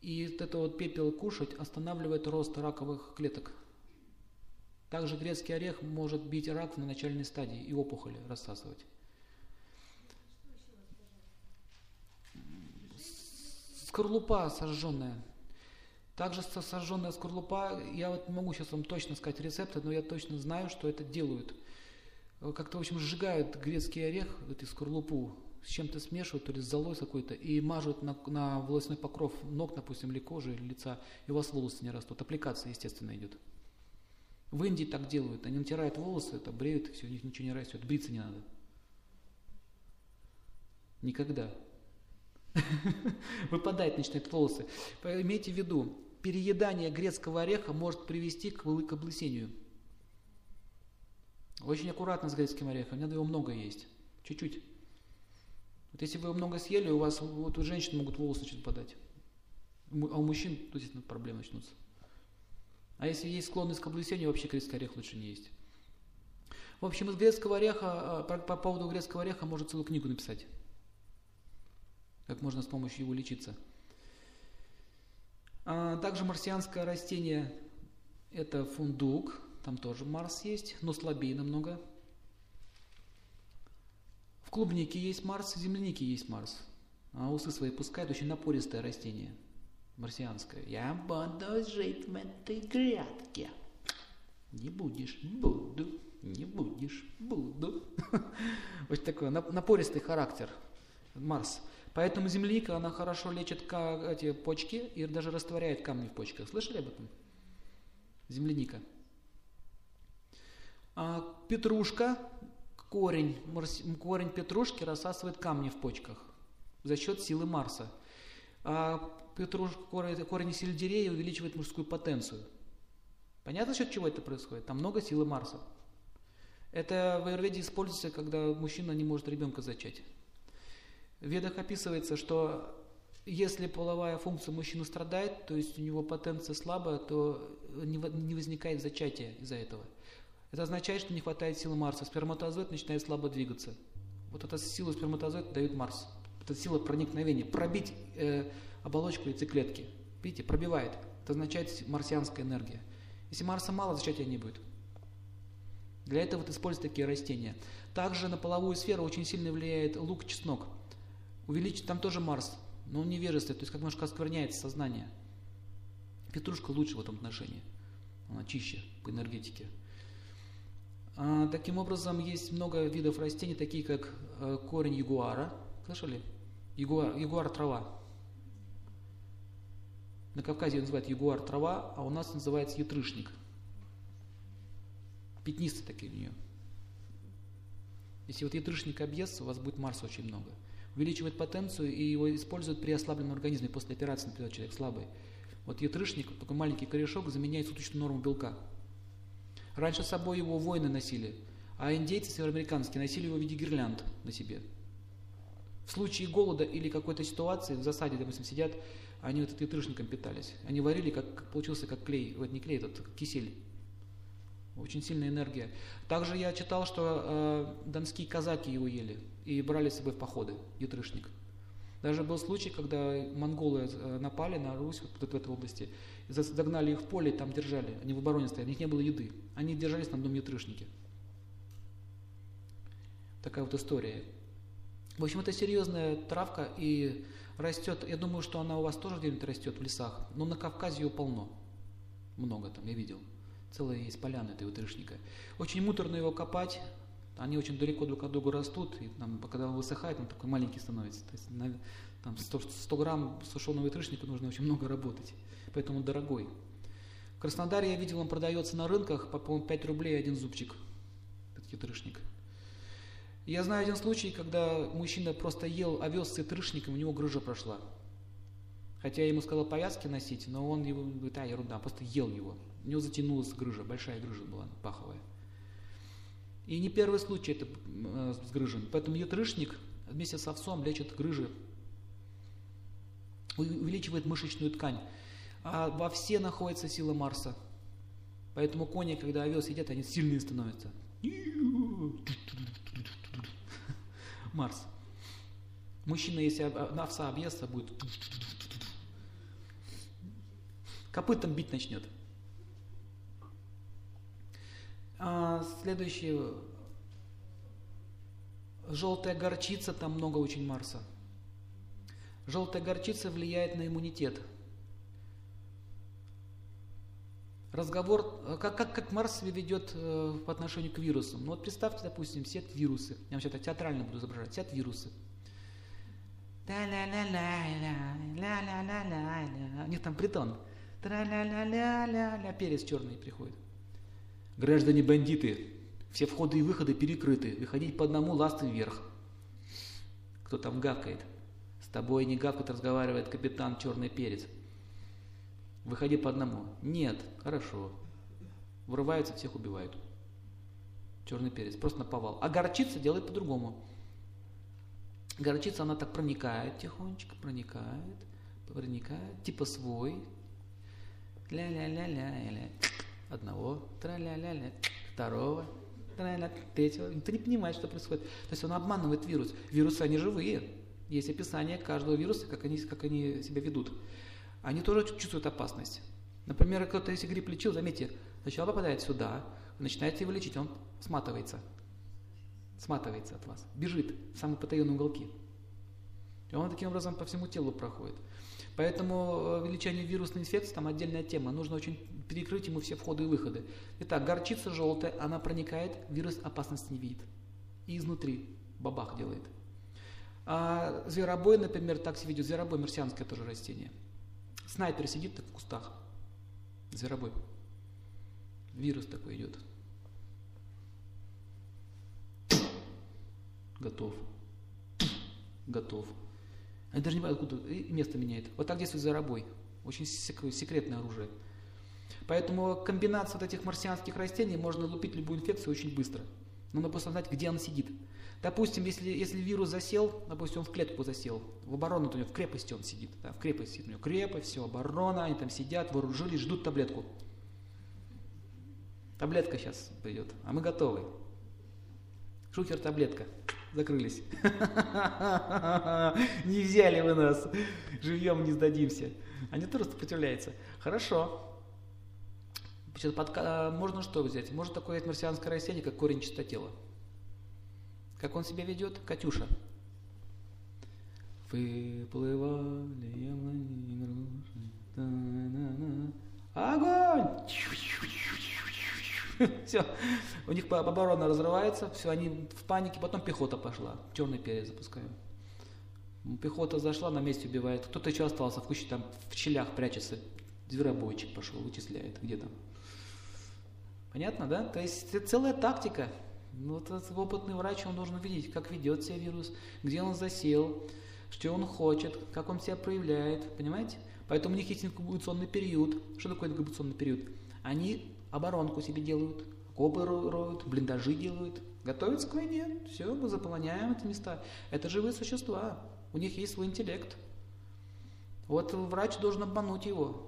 и вот это вот пепел кушать останавливает рост раковых клеток. Также грецкий орех может бить рак на начальной стадии и опухоли рассасывать. Скорлупа сожженная. Также сожженная скорлупа, я вот не могу сейчас вам точно сказать рецепты, но я точно знаю, что это делают – как-то, в общем, сжигают грецкий орех, эту скорлупу, с чем-то смешивают, то ли с золой какой-то, и мажут на, на волосной покров ног, допустим, или кожи, или лица, и у вас волосы не растут. Аппликация, естественно, идет. В Индии так делают. Они натирают волосы, это бреют, все, у них ничего не растет. Бриться не надо. Никогда. Выпадать начинают волосы. Имейте в виду, переедание грецкого ореха может привести к облысению. Очень аккуратно с грецким орехом, надо его много есть, чуть-чуть. Вот если вы много съели, у вас вот у женщин могут волосы начать падать, а у мужчин, то есть проблемы начнутся. А если есть склонность к облысению, вообще грецкий орех лучше не есть. В общем, из грецкого ореха, а, по, по поводу грецкого ореха можно целую книгу написать. Как можно с помощью его лечиться. А, также марсианское растение – это фундук, там тоже Марс есть, но слабее намного. В клубнике есть Марс, в землянике есть Марс. А усы свои пускает, очень напористое растение, марсианское. Я буду жить в этой грядке. Не будешь, буду, не будешь, буду. Вот такой напористый характер, Марс. Поэтому земляника, она хорошо лечит эти почки и даже растворяет камни в почках. Слышали об этом? Земляника. А, петрушка, корень, корень петрушки рассасывает камни в почках за счет силы Марса. А петрушка, корень, сельдерея увеличивает мужскую потенцию. Понятно, за счет чего это происходит? Там много силы Марса. Это в Аюрведе используется, когда мужчина не может ребенка зачать. В ведах описывается, что если половая функция мужчины страдает, то есть у него потенция слабая, то не возникает зачатия из-за этого. Это означает, что не хватает силы Марса. Сперматозоид начинает слабо двигаться. Вот эта сила сперматозоида дает Марс. Это сила проникновения. Пробить э, оболочку яйцеклетки. Видите, пробивает. Это означает марсианская энергия. Если Марса мало, зачатия не будет. Для этого вот используют такие растения. Также на половую сферу очень сильно влияет лук, чеснок. Увеличить там тоже Марс, но он невежественный, то есть как немножко оскверняется сознание. Петрушка лучше в этом отношении. Она чище по энергетике. А, таким образом, есть много видов растений, такие как э, корень ягуара. Слышали? Ягуар, ягуар трава. На Кавказе ее называют ягуар трава, а у нас называется ятрышник. Пятнистые такие у нее. Если вот ятрышник объестся, у вас будет Марса очень много. Увеличивает потенцию и его используют при ослабленном организме после операции, например, человек слабый. Вот ятрышник, такой маленький корешок, заменяет суточную норму белка. Раньше с собой его воины носили, а индейцы североамериканские носили его в виде гирлянд на себе. В случае голода или какой-то ситуации, в засаде, допустим, сидят, они вот трышником питались. Они варили, как получился как клей, вот не клей, этот кисель. Очень сильная энергия. Также я читал, что э, донские казаки его ели и брали с собой в походы, ятрышник. Даже был случай, когда монголы э, напали на Русь вот в этой области, загнали их в поле, там держали, они в обороне стояли, у них не было еды. Они держались на одном ятрышнике. Такая вот история. В общем, это серьезная травка и растет, я думаю, что она у вас тоже где-нибудь растет в лесах, но на Кавказе ее полно. Много там, я видел. Целая есть поляна этой утрышника. Очень муторно его копать, они очень далеко друг от друга растут, и там, когда он высыхает, он такой маленький становится. То есть на, там 100, 100 грамм сушеного ветрышника нужно очень много работать, поэтому он дорогой. В Краснодаре я видел, он продается на рынках по, по 5 рублей один зубчик, этот ятрышник. Я знаю один случай, когда мужчина просто ел овес с ятрышником, у него грыжа прошла. Хотя я ему сказал повязки носить, но он его говорит, а, ерунда, просто ел его. У него затянулась грыжа, большая грыжа была паховая. И не первый случай это э, с грыжами. Поэтому ятрышник вместе с овсом лечит грыжи, увеличивает мышечную ткань. А во все находится сила Марса. Поэтому кони, когда овес едят, они сильные становятся. Марс. Мужчина, если овса объестся, будет копытом бить начнет. А, следующее. Желтая горчица, там много очень Марса. Желтая горчица влияет на иммунитет. Разговор, как, как, как Марс себя ведет э, по отношению к вирусам. Ну вот представьте, допустим, сидят вирусы. Я вам сейчас театрально буду изображать. Сидят вирусы. У них там притон. Перец черный приходит. Граждане бандиты, все входы и выходы перекрыты. Выходить по одному ласты вверх. Кто там гавкает? С тобой не гавкает, разговаривает капитан Черный Перец. Выходи по одному. Нет, хорошо. Врываются, всех убивают. Черный перец, просто наповал. А горчица делает по-другому. Горчица, она так проникает тихонечко, проникает, проникает, типа свой. Ля-ля-ля-ля-ля. Одного, тра-ля-ля-ля, второго, тра-ля, третьего. Ты не понимаешь, что происходит. То есть он обманывает вирус. Вирусы, они живые. Есть описание каждого вируса, как они, как они себя ведут. Они тоже чувствуют опасность. Например, кто-то, если грипп лечил, заметьте, сначала попадает сюда, начинаете его лечить, он сматывается. Сматывается от вас, бежит в самые потаенные уголки. И он таким образом по всему телу проходит. Поэтому э, лечение вирусной инфекции там отдельная тема. Нужно очень перекрыть ему все входы и выходы. Итак, горчица желтая, она проникает, вирус опасности не видит. И изнутри бабах делает. А зверобой, например, так себя ведет. Зверобой мерсианское тоже растение. Снайпер сидит в кустах. Зверобой. Вирус такой идет. Готов. Готов. Они даже не понимают, откуда место меняет. Вот так действует зверобой. Очень секретное оружие. Поэтому комбинация вот этих марсианских растений можно лупить любую инфекцию очень быстро. Но надо просто знать, где она сидит. Допустим, если, если вирус засел, допустим, он в клетку засел, в оборону, то у него в крепости он сидит, да, в крепости, у него крепость, все, оборона, они там сидят, вооружились, ждут таблетку. Таблетка сейчас придет, а мы готовы. Шухер таблетка. Закрылись. Не взяли вы нас. Живьем не сдадимся. Они тоже сопротивляются. Хорошо. Можно что взять? Можно такое марсианское растение, как корень чистотела. Как он себя ведет? Катюша. Выплывали Огонь! Все, у них оборона разрывается, все, они в панике, потом пехота пошла, черный перец запускаем. Пехота зашла, на месте убивает, кто-то еще остался в куче, там в щелях прячется, зверобойчик пошел, вычисляет, где там. Понятно, да? То есть это целая тактика, ну, вот этот опытный врач, он должен увидеть, как ведет себя вирус, где он засел, что он хочет, как он себя проявляет, понимаете? Поэтому у них есть инкубационный период. Что такое инкубационный период? Они оборонку себе делают, окопы роют, блиндажи делают, готовятся к войне. Все, мы заполняем эти места. Это живые существа, у них есть свой интеллект. Вот врач должен обмануть его,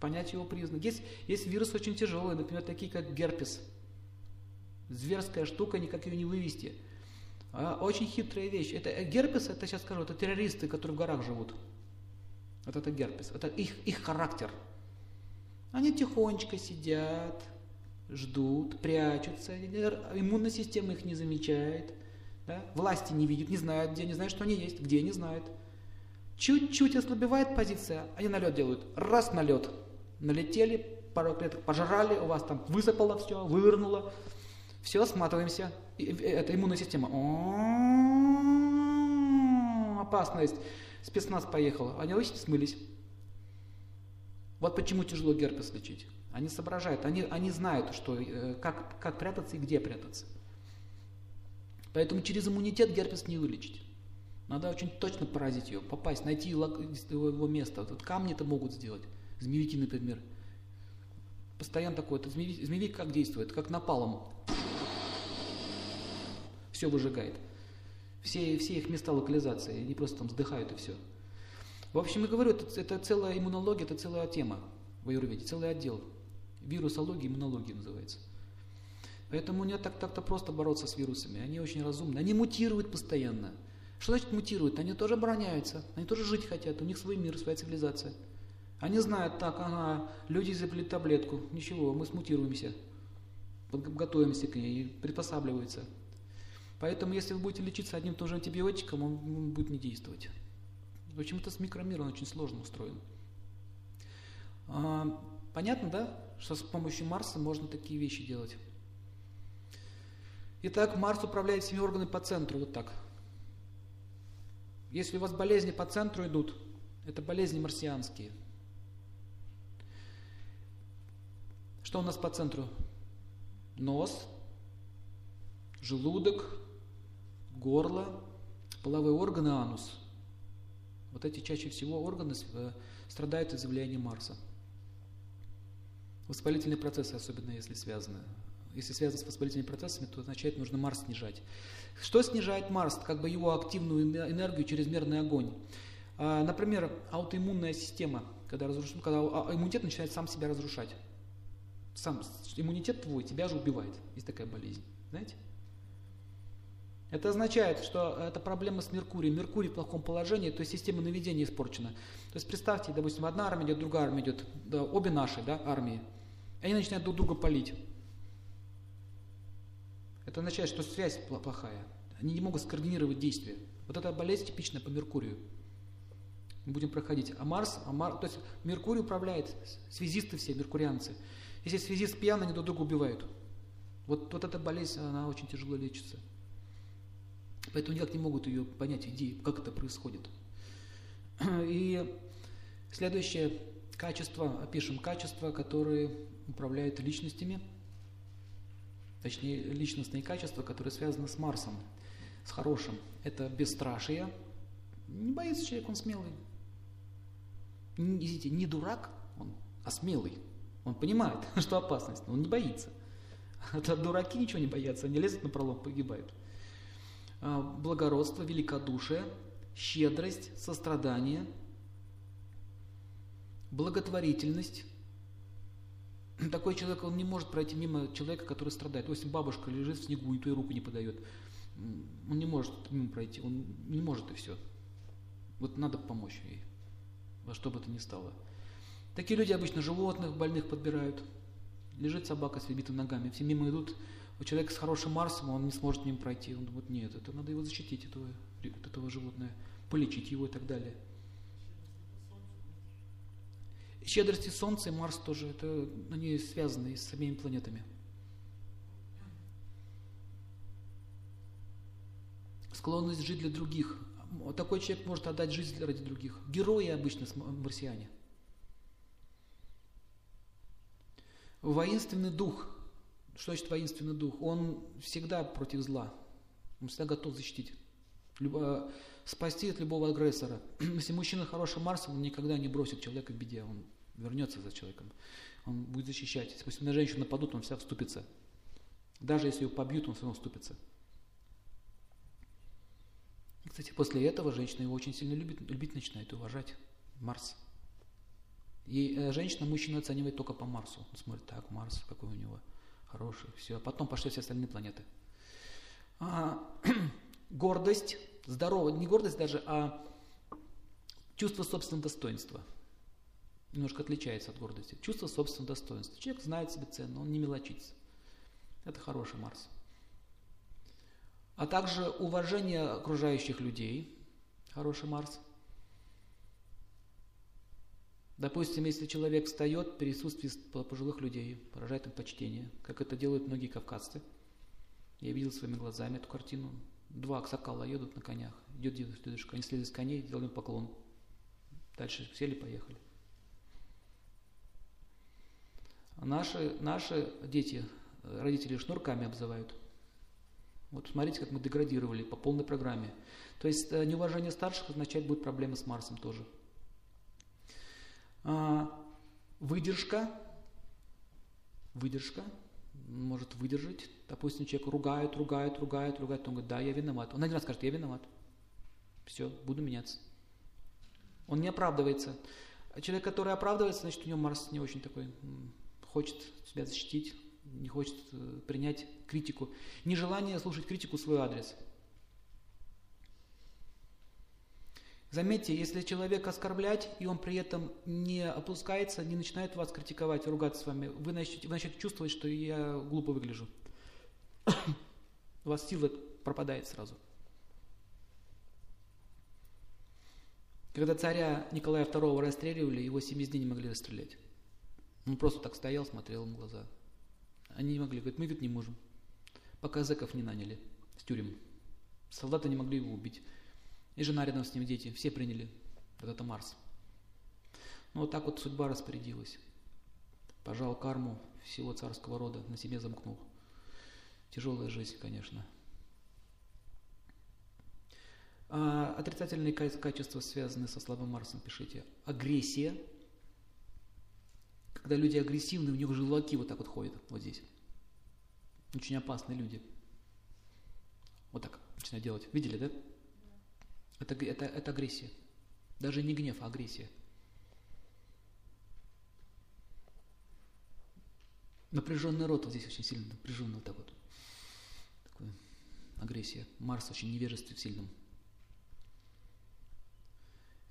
понять его признаки. Есть, есть вирусы очень тяжелые, например, такие как герпес – Зверская штука, никак ее не вывести. А, очень хитрая вещь. Это э, герпес, это сейчас скажу, это террористы, которые в горах живут. Вот это герпес. Это их, их характер. Они тихонечко сидят, ждут, прячутся, иммунная система их не замечает, да? власти не видят, не знают где, не знают, что они есть, где не знают. Чуть-чуть ослабевает позиция, они налет делают. Раз налет. Налетели, пару клеток пожрали, у вас там высыпало все, вывернуло. Все, сматываемся. Это иммунная система. опасность. Спецназ поехал. Они очень смылись. Вот почему тяжело герпес лечить. Они соображают, они, они знают, что, э, как, как прятаться и где прятаться. Поэтому через иммунитет герпес не вылечить. Надо очень точно поразить ее, попасть, найти его место. Вот камни-то могут сделать, змеевики, например. Постоянно такое, это змеевик, змеевик как действует, как напалом. Все выжигает. Все, все их места локализации, они просто там вздыхают и все. В общем, я говорю, это, это целая иммунология, это целая тема в аюрведе, целый отдел. Вирусология, иммунология называется. Поэтому не так, так-то просто бороться с вирусами. Они очень разумны. Они мутируют постоянно. Что значит мутируют? Они тоже обороняются, они тоже жить хотят, у них свой мир, своя цивилизация. Они знают, так, ага, люди изобрели таблетку, ничего, мы смутируемся, готовимся к ней, приспосабливаются. Поэтому, если вы будете лечиться одним и тем же антибиотиком, он будет не действовать. В общем-то, с микромиром очень сложно устроен. А, понятно, да, что с помощью Марса можно такие вещи делать? Итак, Марс управляет всеми органами по центру, вот так – если у вас болезни по центру идут, это болезни марсианские. Что у нас по центру? Нос, желудок, горло, половые органы, анус. Вот эти чаще всего органы э, страдают из-за влияния Марса. Воспалительные процессы, особенно если связаны. Если связано с воспалительными процессами, то означает, нужно Марс снижать. Что снижает Марс? Как бы его активную энергию, чрезмерный огонь. А, например, аутоиммунная система, когда, разруш... когда а, иммунитет начинает сам себя разрушать. Сам иммунитет твой тебя же убивает. Есть такая болезнь. Знаете? Это означает, что это проблема с Меркурием. Меркурий в плохом положении, то есть система наведения испорчена. То есть представьте, допустим, одна армия идет, другая армия идет, да, обе наши да, армии. Они начинают друг друга палить. Это означает, что связь плохая. Они не могут скоординировать действия. Вот эта болезнь типичная по Меркурию. Мы будем проходить. А Марс, а Марс, то есть Меркурий управляет, связисты все, меркурианцы. Если связист пьяный, они друг друга убивают. Вот, вот эта болезнь, она очень тяжело лечится. Поэтому никак не могут ее понять, идеи, как это происходит. И следующее качество, опишем качества, которые управляют личностями – точнее личностные качества, которые связаны с Марсом, с хорошим. Это бесстрашие. Не боится человек, он смелый. Не, извините, не дурак, он, а смелый. Он понимает, что опасность, но он не боится. А дураки ничего не боятся, они лезут на пролом, погибают. А, благородство, великодушие, щедрость, сострадание, благотворительность, такой человек, он не может пройти мимо человека, который страдает. То есть бабушка лежит в снегу и той руку не подает. Он не может мимо пройти, он не может и все. Вот надо помочь ей, во что бы то ни стало. Такие люди обычно животных больных подбирают. Лежит собака с выбитыми ногами, все мимо идут, у человека с хорошим Марсом, он не сможет мимо пройти. Он думает, нет, это надо его защитить, этого, этого животного, полечить его и так далее. Щедрости Солнца и Марс тоже, это, они связаны с обеими планетами. Склонность жить для других. Такой человек может отдать жизнь ради других. Герои обычно марсиане. Воинственный дух. Что значит воинственный дух? Он всегда против зла. Он всегда готов защитить. Любо, спасти от любого агрессора. Если мужчина хороший Марс, он никогда не бросит человека в беде. Он вернется за человеком. Он будет защищать. Если на женщину нападут, он вся вступится. Даже если ее побьют, он все равно вступится. Кстати, после этого женщина его очень сильно любит, любить начинает, уважать. Марс. И э, женщина мужчину оценивает только по Марсу. Он смотрит, так, Марс, какой у него хороший, все. А потом пошли все остальные планеты. А, гордость, здоровая, не гордость даже, а чувство собственного достоинства. Немножко отличается от гордости. Чувство собственного достоинства. Человек знает себе цену, он не мелочится. Это хороший Марс. А также уважение окружающих людей. Хороший Марс. Допустим, если человек встает в присутствии пожилых людей, поражает им почтение, как это делают многие кавказцы. Я видел своими глазами эту картину. Два аксакала едут на конях. Идет дедушка, они слезли с коней, делают поклон. Дальше сели, поехали. А наши, наши дети, родители шнурками обзывают. Вот смотрите, как мы деградировали по полной программе. То есть э, неуважение старших означает будет проблемы с Марсом тоже. А, выдержка, выдержка, может выдержать. Допустим, человек ругает, ругает, ругает, ругает, он говорит, да, я виноват. Он один раз скажет, я виноват. Все, буду меняться. Он не оправдывается. Человек, который оправдывается, значит, у него Марс не очень такой, хочет себя защитить, не хочет э, принять критику. Нежелание слушать критику в свой адрес – Заметьте, если человек оскорблять, и он при этом не опускается, не начинает вас критиковать, ругаться с вами, вы начнете, вы начнете чувствовать, что я глупо выгляжу. У вас сила пропадает сразу. Когда царя Николая II расстреливали, его 70 дней не могли расстрелять. Он просто так стоял, смотрел им в глаза. Они не могли, говорят, мы ведь не можем. Пока зэков не наняли с тюрем. Солдаты не могли его убить. И жена рядом с ним, дети, все приняли. Вот это Марс. Ну вот так вот судьба распорядилась. Пожал карму всего царского рода, на себе замкнул. Тяжелая жизнь, конечно. А, отрицательные качества связаны со слабым Марсом, пишите. Агрессия. Когда люди агрессивны, у них желваки вот так вот ходят, вот здесь. Очень опасные люди. Вот так начинают делать. Видели, да? Это, это, это агрессия. Даже не гнев, а агрессия. Напряженный рот вот здесь очень сильно напряженный вот так вот. Такая агрессия. Марс очень невежествен в сильном.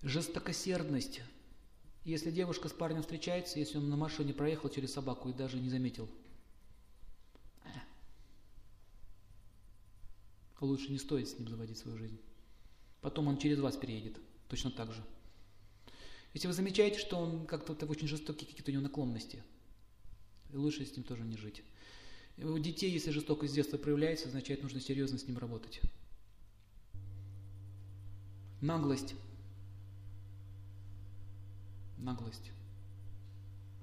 Жестокосердность. Если девушка с парнем встречается, если он на машине проехал через собаку и даже не заметил, лучше не стоит с ним заводить свою жизнь. Потом он через вас переедет. Точно так же. Если вы замечаете, что он как-то очень жестокий, какие-то у него наклонности, лучше с ним тоже не жить. У детей, если жестокость с детства проявляется, означает, нужно серьезно с ним работать. Наглость. Наглость.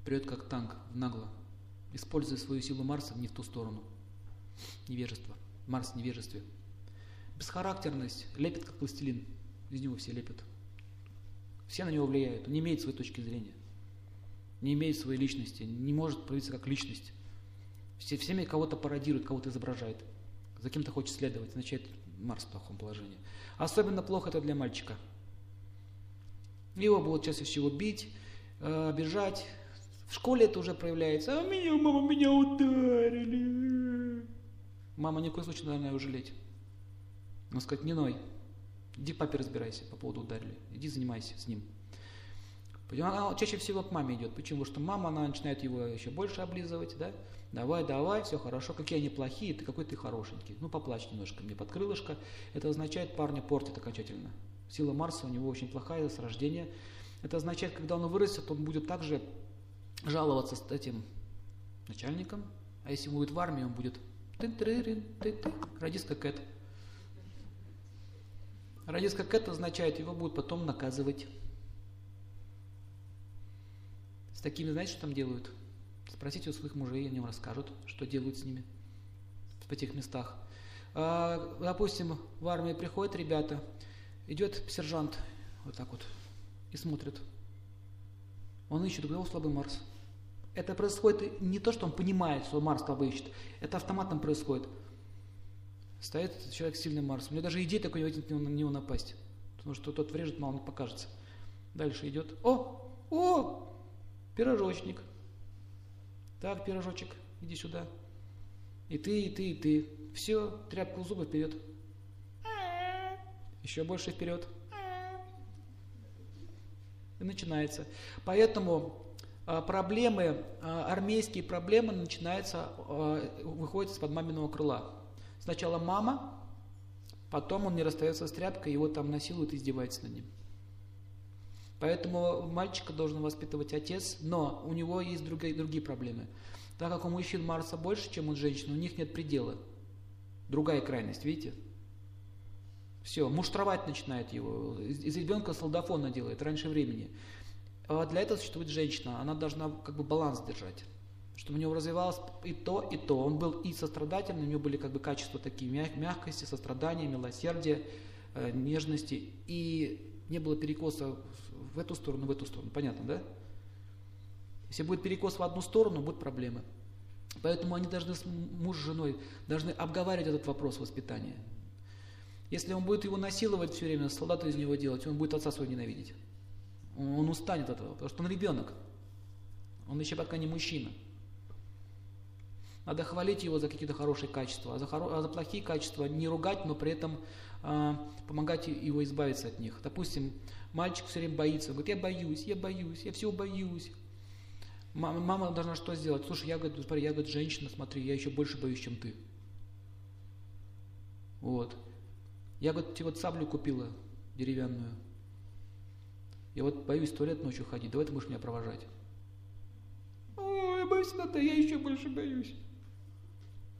Прет как танк, в нагло. Используя свою силу Марса не в ту сторону. Невежество. Марс в невежестве. Бесхарактерность, лепит как пластилин. Из него все лепят. Все на него влияют. Он не имеет своей точки зрения. Не имеет своей личности. Не может проявиться как личность. Все, всеми кого-то пародирует, кого-то изображает. За кем-то хочет следовать. Означает Марс в плохом положении. Особенно плохо это для мальчика. Его будут чаще всего бить, э, обижать. В школе это уже проявляется. А меня, мама, меня ударили. Мама ни в коем случае, наверное, его жалеть. Он сказать, не ной, иди к папе разбирайся по поводу ударили, иди занимайся с ним. Она чаще всего к маме идет. Почему? Потому что мама, она начинает его еще больше облизывать, да? Давай, давай, все хорошо, какие они плохие, ты какой ты хорошенький. Ну, поплачь немножко мне под крылышко. Это означает, парня портит окончательно. Сила Марса у него очень плохая с рождения. Это означает, когда он вырастет, он будет также жаловаться с этим начальником. А если он будет в армии, он будет ты ты радистка Кэт. Радис как это означает, его будут потом наказывать. С такими, знаете, что там делают? Спросите у своих мужей, они вам расскажут, что делают с ними в этих местах. А, допустим, в армии приходят ребята, идет сержант вот так вот и смотрит. Он ищет, где слабый Марс. Это происходит не то, что он понимает, что Марс слабый ищет. Это автоматом происходит стоит человек с сильным Марсом. У него даже идеи такой нет на него напасть. Потому что тот врежет, мало не покажется. Дальше идет. О! О! Пирожочник. Так, пирожочек, иди сюда. И ты, и ты, и ты. Все, тряпку в зубы вперед. Еще больше вперед. И начинается. Поэтому а, проблемы, а, армейские проблемы начинаются, а, выходят из-под маминого крыла. Сначала мама, потом он не расстается с тряпкой, его там насилуют и издеваются над ним. Поэтому мальчика должен воспитывать отец, но у него есть другие, другие проблемы. Так как у мужчин Марса больше, чем у женщин, у них нет предела. Другая крайность, видите? Все, муштровать начинает его. Из ребенка солдафона делает раньше времени. А для этого существует женщина. Она должна как бы баланс держать. Чтобы у него развивалось и то, и то. Он был и сострадательным, у него были как бы качества такие мягкости, сострадания, милосердия, э, нежности. И не было перекоса в эту сторону, в эту сторону. Понятно, да? Если будет перекос в одну сторону, будут проблемы. Поэтому они должны муж с женой должны обговаривать этот вопрос воспитания. Если он будет его насиловать все время, солдата из него делать, он будет отца своего ненавидеть. Он устанет от этого, потому что он ребенок. Он еще пока не мужчина. Надо хвалить его за какие-то хорошие качества, а за, хоро... а за плохие качества не ругать, но при этом э, помогать его избавиться от них. Допустим, мальчик все время боится, он говорит, я боюсь, я боюсь, я всего боюсь. Мама, должна что сделать? Слушай, я, говорит, смотри, я, говорит, женщина, смотри, я еще больше боюсь, чем ты. Вот. Я, говорит, тебе вот саблю купила деревянную. Я вот боюсь в туалет ночью ходить, давай ты будешь меня провожать. Ой, я боюсь это, я еще больше боюсь.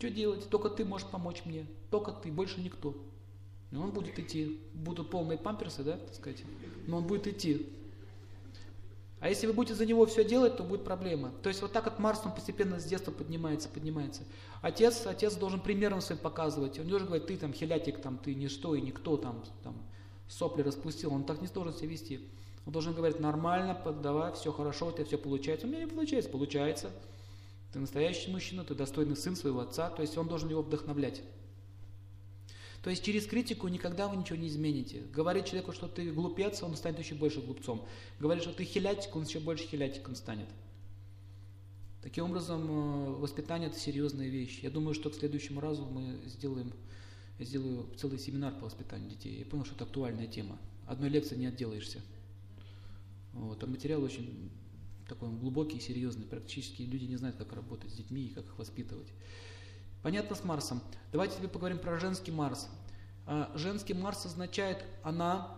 Что делать? Только ты можешь помочь мне. Только ты, больше никто. И он будет идти. Будут полные памперсы, да, так сказать. Но он будет идти. А если вы будете за него все делать, то будет проблема. То есть вот так вот Марс, он постепенно с детства поднимается, поднимается. Отец, отец должен примером своим показывать. Он должен говорить, ты там хилятик, там, ты ничто и никто, там, там, сопли распустил. Он так не должен себя вести. Он должен говорить нормально, поддавай, все хорошо, у тебя все получается. У меня не получается, получается. Ты настоящий мужчина, ты достойный сын своего отца. То есть он должен его вдохновлять. То есть через критику никогда вы ничего не измените. Говорить человеку, что ты глупец, он станет еще больше глупцом. Говорить, что ты хилятик, он еще больше хилятиком станет. Таким образом, э, воспитание – это серьезная вещь. Я думаю, что к следующему разу мы сделаем, я сделаю целый семинар по воспитанию детей. Я понял, что это актуальная тема. Одной лекции не отделаешься. Вот. А материал очень такой глубокий и серьезный. Практически люди не знают, как работать с детьми и как их воспитывать. Понятно с Марсом. Давайте теперь поговорим про женский Марс. А, женский Марс означает, она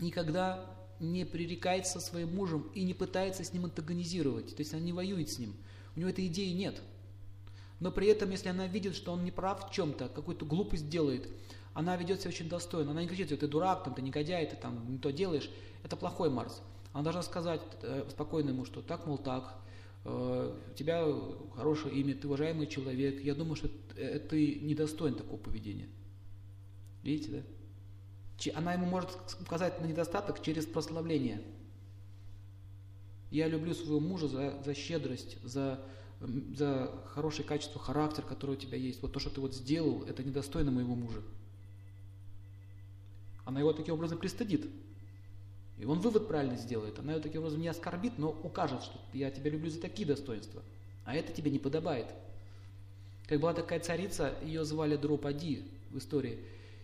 никогда не пререкается своим мужем и не пытается с ним антагонизировать. То есть она не воюет с ним. У него этой идеи нет. Но при этом, если она видит, что он не прав в чем-то, какую-то глупость делает, она ведет себя очень достойно. Она не кричит, ты дурак, там, ты негодяй, ты там не то делаешь. Это плохой Марс. Она должна сказать э, спокойно ему, что так, мол, так, Э, у тебя хорошее имя, ты уважаемый человек. Я думаю, что э, ты недостоин такого поведения. Видите, да? Она ему может указать на недостаток через прославление. Я люблю своего мужа за, за щедрость, за, за хорошее качество характера, которое у тебя есть. Вот то, что ты вот сделал, это недостойно моего мужа. Она его таким образом пристыдит. И он вывод правильно сделает. Она ее таким образом не оскорбит, но укажет, что я тебя люблю за такие достоинства. А это тебе не подобает. Как была такая царица, ее звали Дропади в истории.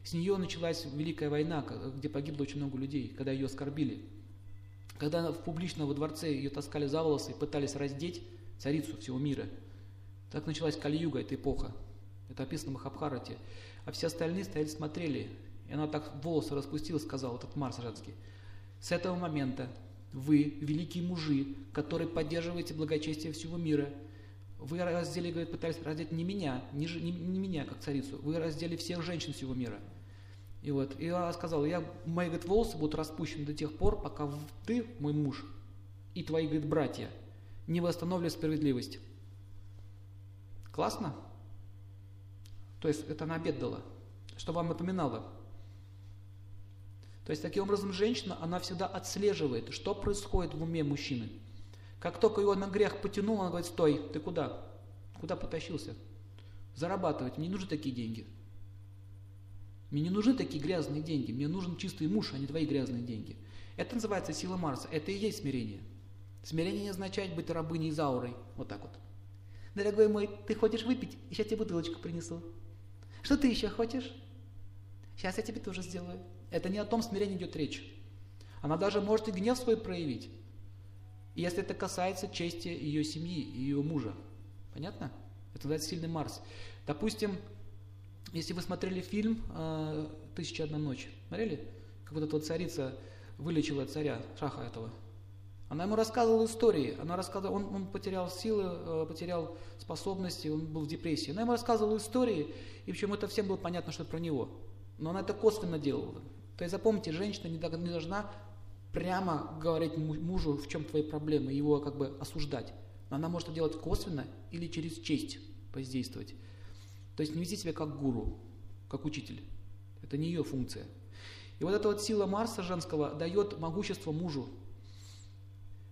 С нее началась Великая война, где погибло очень много людей, когда ее оскорбили. Когда в публично во дворце ее таскали за волосы и пытались раздеть царицу всего мира. Так началась Кали-Юга, эта эпоха. Это описано в Махабхарате. А все остальные стояли, смотрели. И она так волосы распустила, сказал этот Марс женский. С этого момента вы, великие мужи, которые поддерживаете благочестие всего мира, вы раздели, говорит, пытались раздеть не меня, не, не, не меня, как царицу, вы раздели всех женщин всего мира. И вот, и она сказала, я, мои, говорит, волосы будут распущены до тех пор, пока ты, мой муж, и твои, говорит, братья не восстановили справедливость. Классно? То есть это она обед дала, что вам напоминало. То есть, таким образом, женщина, она всегда отслеживает, что происходит в уме мужчины. Как только его на грех потянул, она говорит, стой, ты куда? Куда потащился? Зарабатывать, мне не нужны такие деньги. Мне не нужны такие грязные деньги, мне нужен чистый муж, а не твои грязные деньги. Это называется сила Марса, это и есть смирение. Смирение не означает быть рабыней Заурой, вот так вот. Дорогой мой, ты хочешь выпить? Сейчас тебе бутылочку принесу. Что ты еще хочешь? Сейчас я тебе тоже сделаю. Это не о том смирении идет речь. Она даже может и гнев свой проявить. Если это касается чести ее семьи, ее мужа. Понятно? Это называется сильный Марс. Допустим, если вы смотрели фильм «Тысяча одна ночь», смотрели? Как вот эта вот царица вылечила царя, шаха этого. Она ему рассказывала истории, она рассказывала, он, он потерял силы, э, потерял способности, он был в депрессии. Она ему рассказывала истории, и причем это всем было понятно, что это про него. Но она это косвенно делала. То есть запомните, женщина не должна прямо говорить мужу, в чем твои проблемы, его как бы осуждать. Но она может это делать косвенно или через честь воздействовать. То есть не вести себя как гуру, как учитель. Это не ее функция. И вот эта вот сила Марса женского дает могущество мужу.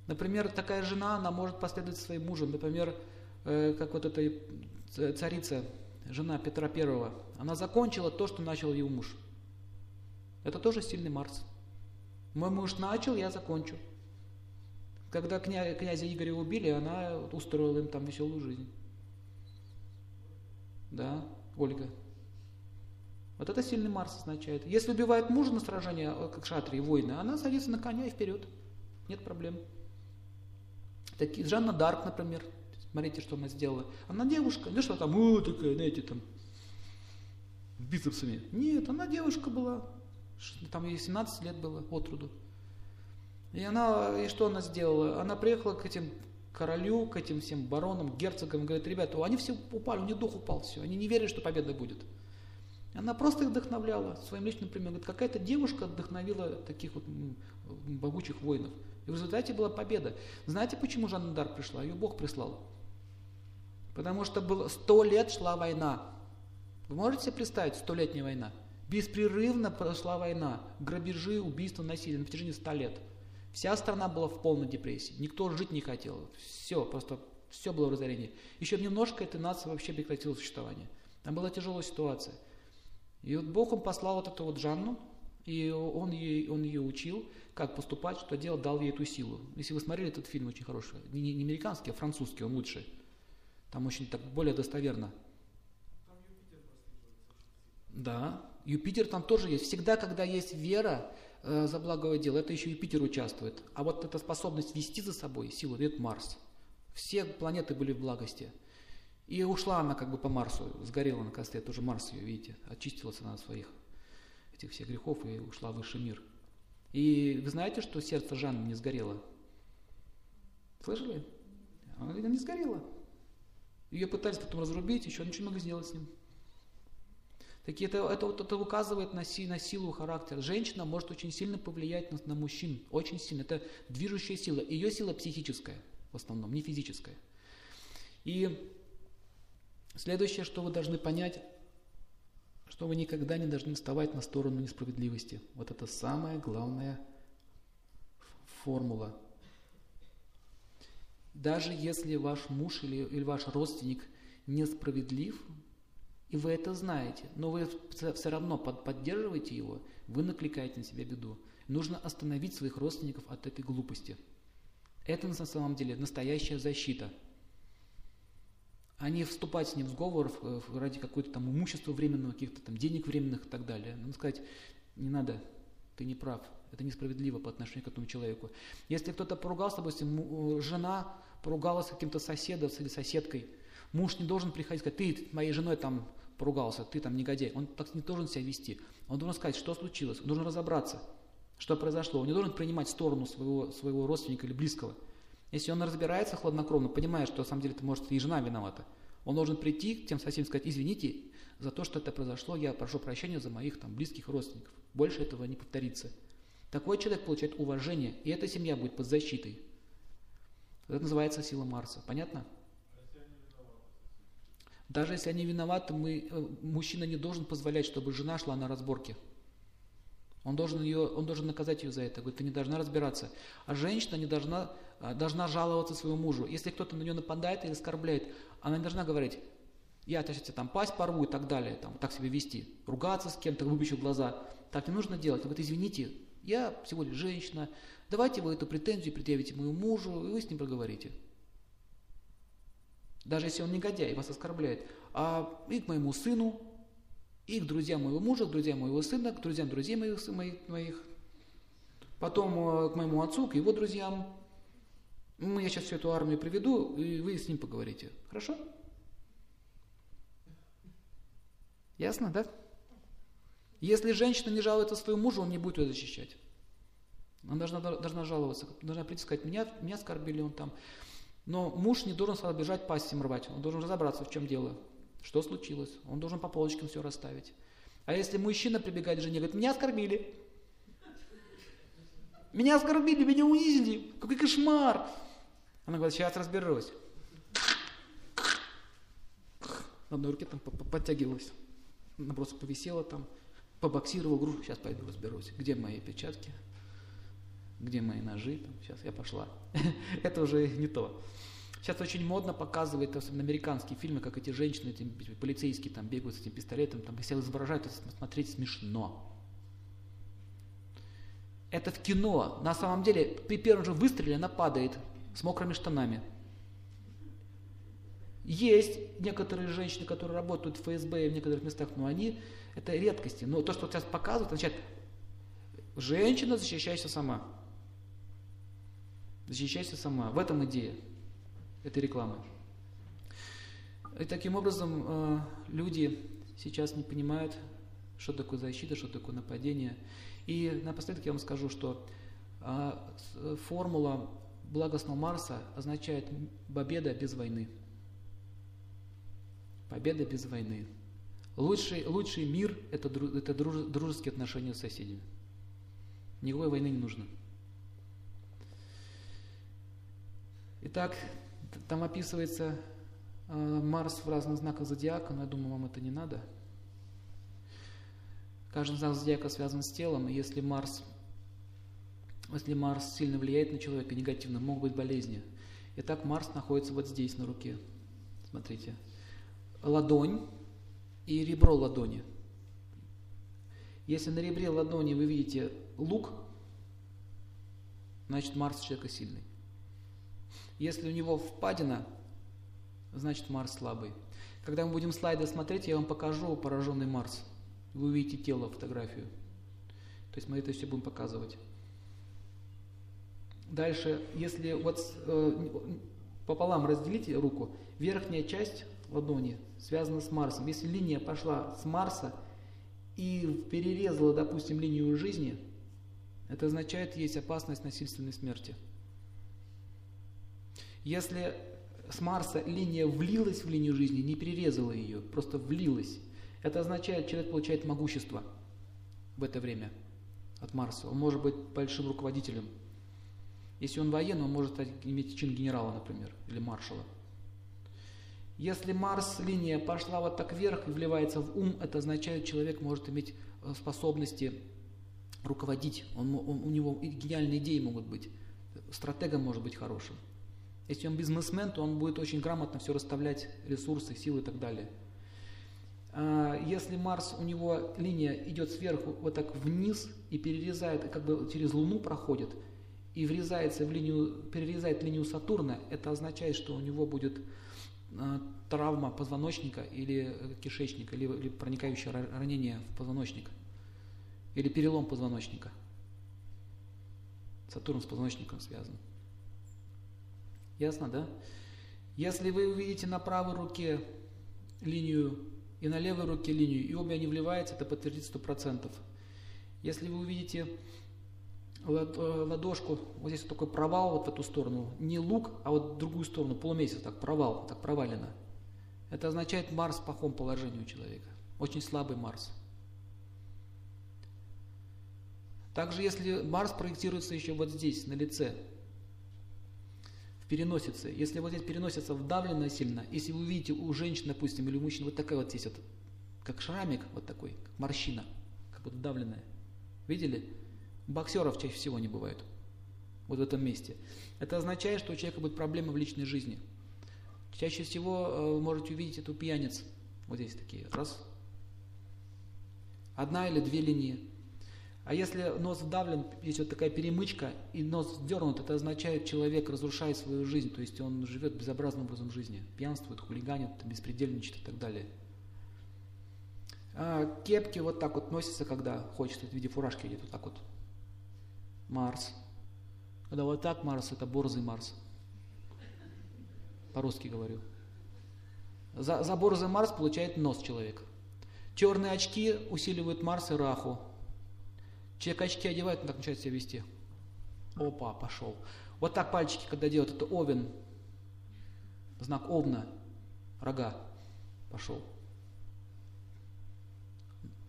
Например, такая жена, она может последовать своим мужем. Например, э, как вот эта царица, жена Петра Первого, она закончила то, что начал его муж. Это тоже сильный Марс. Мой муж начал, я закончу. Когда кня, князя Игоря убили, она устроила им там веселую жизнь. Да, Ольга. Вот это сильный Марс означает. Если убивает мужа на сражении, э, как шатри, воины, она садится на коня и вперед. Нет проблем. Такие, Жанна Дарк, например. Смотрите, что она сделала. Она девушка, не что там, о, такая, знаете, там, бицепсами. Нет, она девушка была. Там ей 17 лет было от роду. И она, и что она сделала? Она приехала к этим королю, к этим всем баронам, герцогам, говорит, ребята, они все упали, у них дух упал, все, они не верят, что победа будет. Она просто их вдохновляла своим личным примером. Говорит, какая-то девушка вдохновила таких вот могучих воинов. И в результате была победа. Знаете, почему Жанна Дар пришла? Ее Бог прислал. Потому что было сто лет шла война. Вы можете себе представить, столетняя война? Беспрерывно прошла война. Грабежи, убийства, насилие на протяжении ста лет. Вся страна была в полной депрессии. Никто жить не хотел. Все, просто все было в разорении. Еще немножко эта нация вообще прекратила существование. Там была тяжелая ситуация. И вот Бог, Он послал вот эту вот Жанну, и он, ей, он ее учил, как поступать, что делать, дал ей эту силу. Если вы смотрели этот фильм, очень хороший, не, не американский, а французский, он лучший. Там очень так более достоверно. Да, Юпитер там тоже есть. Всегда, когда есть вера э, за благое дело, это еще Юпитер участвует. А вот эта способность вести за собой силу дает Марс. Все планеты были в благости. И ушла она как бы по Марсу, сгорела на костре, тоже Марс ее, видите, очистилась она от своих этих всех грехов и ушла в высший мир. И вы знаете, что сердце Жанны не сгорело? Слышали? Она не сгорела. Ее пытались потом разрубить, еще ничего много сделать с ним. Такие, это, это, это, это указывает на, си, на силу характера. Женщина может очень сильно повлиять на, на мужчин. Очень сильно. Это движущая сила. Ее сила психическая в основном, не физическая. И следующее, что вы должны понять, что вы никогда не должны вставать на сторону несправедливости. Вот это самая главная формула. Даже если ваш муж или, или ваш родственник несправедлив, и вы это знаете, но вы все равно поддерживаете его, вы накликаете на себя беду. Нужно остановить своих родственников от этой глупости. Это на самом деле настоящая защита. А не вступать с ним в сговор ради какого-то там имущества временного, каких-то там денег временных и так далее. Надо сказать, не надо, ты не прав, это несправедливо по отношению к этому человеку. Если кто-то поругался, допустим, жена поругалась с каким-то соседом или соседкой, муж не должен приходить и сказать, ты моей женой там поругался, ты там негодяй. Он так не должен себя вести. Он должен сказать, что случилось. Он должен разобраться, что произошло. Он не должен принимать сторону своего, своего родственника или близкого. Если он разбирается хладнокровно, понимая, что на самом деле это может и жена виновата, он должен прийти к тем соседям и сказать, извините за то, что это произошло, я прошу прощения за моих там близких родственников. Больше этого не повторится. Такой человек получает уважение, и эта семья будет под защитой. Это называется сила Марса. Понятно? Даже если они виноваты, мы, э, мужчина не должен позволять, чтобы жена шла на разборки. Он должен, ее, он должен наказать ее за это. Говорит, ты не должна разбираться. А женщина не должна, э, должна жаловаться своему мужу. Если кто-то на нее нападает или оскорбляет, она не должна говорить, я сейчас там пасть порву и так далее, там, так себя вести, ругаться с кем-то, выпущу глаза. Так не нужно делать. Говорит, извините, я всего лишь женщина, давайте вы эту претензию предъявите моему мужу, и вы с ним проговорите. Даже если он негодяй, вас оскорбляет. А и к моему сыну, И к друзьям моего мужа, к друзьям моего сына, к друзьям друзей моих, моих, моих. Потом э, к моему отцу, к его друзьям. Ну, я сейчас всю эту армию приведу, и вы с ним поговорите. Хорошо? Ясно, да? Если женщина не жалуется своему мужу, он не будет ее защищать. Она должна, должна жаловаться, должна прийти сказать, меня, меня оскорбили он там. Но муж не должен сразу бежать, пастим рвать. Он должен разобраться, в чем дело. Что случилось? Он должен по полочкам все расставить. А если мужчина прибегает к жене говорит, меня оскорбили. Меня оскорбили, меня унизили. Какой кошмар. Она говорит, сейчас разберусь. Одной руке там подтягивалась. Она просто повисела там, побоксировала, говорю, сейчас пойду разберусь. Где мои печатки? Где мои ножи? Там, сейчас я пошла. Это уже не то. Сейчас очень модно показывать, особенно американские фильмы, как эти женщины, эти полицейские там бегают с этим пистолетом, там себя изображают, смотреть смешно. Это в кино. На самом деле, при первом же выстреле она падает с мокрыми штанами. Есть некоторые женщины, которые работают в ФСБ и в некоторых местах, но они, это редкости. Но то, что сейчас показывают, означает, женщина, защищайся сама. Защищайся сама. В этом идея этой рекламы. И таким образом э, люди сейчас не понимают, что такое защита, что такое нападение. И напоследок я вам скажу, что э, формула благостного Марса означает победа без войны. Победа без войны. Лучший, лучший мир – это, это дружеские отношения с соседями. Никакой войны не нужно. Итак, там описывается э, Марс в разных знаках зодиака, но я думаю, вам это не надо. Каждый знак зодиака связан с телом, и если Марс, если Марс сильно влияет на человека негативно, могут быть болезни. Итак, Марс находится вот здесь, на руке. Смотрите. Ладонь и ребро ладони. Если на ребре ладони вы видите лук, значит Марс человека сильный. Если у него впадина, значит Марс слабый. Когда мы будем слайды смотреть, я вам покажу пораженный Марс. Вы увидите тело, фотографию. То есть мы это все будем показывать. Дальше, если вот э, пополам разделите руку, верхняя часть ладони связана с Марсом. Если линия пошла с Марса и перерезала, допустим, линию жизни, это означает, есть опасность насильственной смерти. Если с Марса линия влилась в линию жизни, не перерезала ее, просто влилась, это означает, человек получает могущество в это время от Марса. Он может быть большим руководителем. Если он военный, он может иметь чин генерала, например, или маршала. Если Марс линия пошла вот так вверх и вливается в ум, это означает, человек может иметь э, способности руководить. Он, он, у него гениальные идеи могут быть. Стратегом может быть хорошим. Если он бизнесмен, то он будет очень грамотно все расставлять, ресурсы, силы и так далее. А, если Марс, у него линия идет сверху вот так вниз и перерезает, как бы через Луну проходит, и врезается в линию, перерезает линию Сатурна, это означает, что у него будет а, травма позвоночника или кишечника, или, или проникающее ранение в позвоночник, или перелом позвоночника. Сатурн с позвоночником связан. Ясно, да? Если вы увидите на правой руке линию и на левой руке линию, и обе они вливаются, это подтвердит 100%. Если вы увидите э, ладошку, вот здесь вот такой провал вот в эту сторону, не лук, а вот в другую сторону, полумесяц, так провал, так провалено. Это означает Марс в плохом положении у человека. Очень слабый Марс. Также если Марс проектируется еще вот здесь, на лице, переносится. Если вот здесь переносится вдавленно сильно, если вы видите у женщин, допустим, или у мужчин вот такая вот здесь вот, как шрамик вот такой, как морщина, как вот вдавленная. Видели? Боксеров чаще всего не бывает. Вот в этом месте. Это означает, что у человека будет проблема в личной жизни. Чаще всего э, вы можете увидеть эту пьяниц. Вот здесь такие. Раз. Одна или две линии. А если нос вдавлен, есть вот такая перемычка, и нос дернут, это означает, человек разрушает свою жизнь, то есть он живет безобразным образом жизни, пьянствует, хулиганит, беспредельничает и так далее. А, кепки вот так вот носятся, когда хочется, в виде фуражки идет вот так вот. Марс. Когда вот так Марс, это борзый Марс. По-русски говорю. За, за борзый Марс получает нос человек. Черные очки усиливают Марс и Раху. Человек очки одевает, он так начинает себя вести. Опа, пошел. Вот так пальчики, когда делают, это овен. Знак овна, рога. Пошел.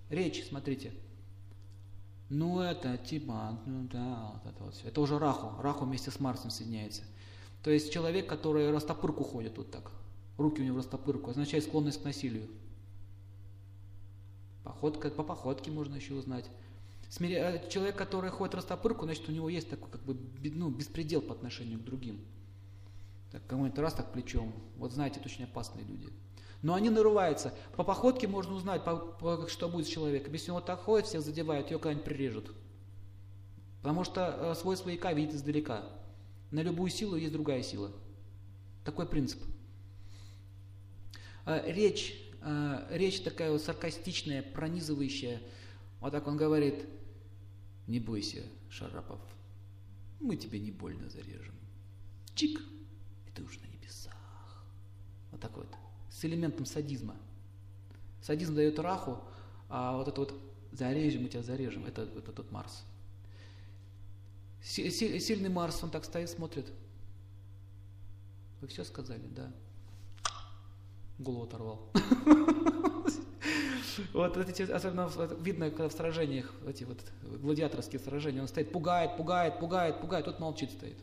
Речь, смотрите. Ну это типа, ну да, вот это вот все. Это уже Раху. Раху вместе с Марсом соединяется. То есть человек, который растопырку ходит вот так. Руки у него растопырку, означает склонность к насилию. Походка, по походке можно еще узнать. Э, человек, который ходит растопырку, значит, у него есть такой как бы ну, беспредел по отношению к другим. Так, кому-нибудь раз так плечом. Вот знаете, это очень опасные люди. Но они нарываются. По походке можно узнать, по, по, что будет с человеком. Если он вот так ходит, всех задевает, ее когда-нибудь прирежут. Потому что э, свой свояка видит издалека. На любую силу есть другая сила. Такой принцип. Э, речь, э, речь такая вот саркастичная, пронизывающая. Вот так он говорит, не бойся, Шарапов, мы тебе не больно зарежем. Чик, и ты уже на небесах. Вот так вот с элементом садизма. Садизм дает раху, а вот это вот зарежем, мы тебя зарежем, это, это тот Марс. Сильный Марс, он так стоит, смотрит. Вы все сказали, да. Голову оторвал. Вот эти, особенно видно, когда в сражениях, эти вот гладиаторские сражения, он стоит, пугает, пугает, пугает, пугает, тот молчит стоит.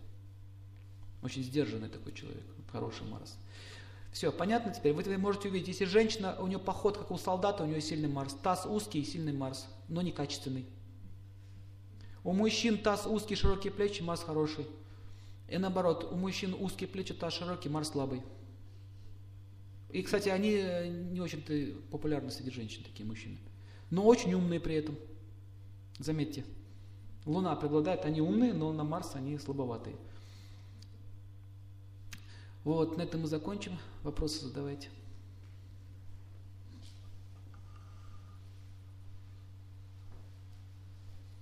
Очень сдержанный такой человек, хороший Марс. Все, понятно теперь? Вы, можете увидеть, если женщина, у нее поход, как у солдата, у нее сильный Марс. Таз узкий и сильный Марс, но некачественный. У мужчин таз узкий, широкие плечи, Марс хороший. И наоборот, у мужчин узкие плечи, таз широкий, Марс слабый. И, кстати, они э, не очень-то популярны среди женщин, такие мужчины. Но очень умные при этом. Заметьте. Луна преобладает, они умные, но на Марс они слабоватые. Вот, на этом мы закончим. Вопросы задавайте.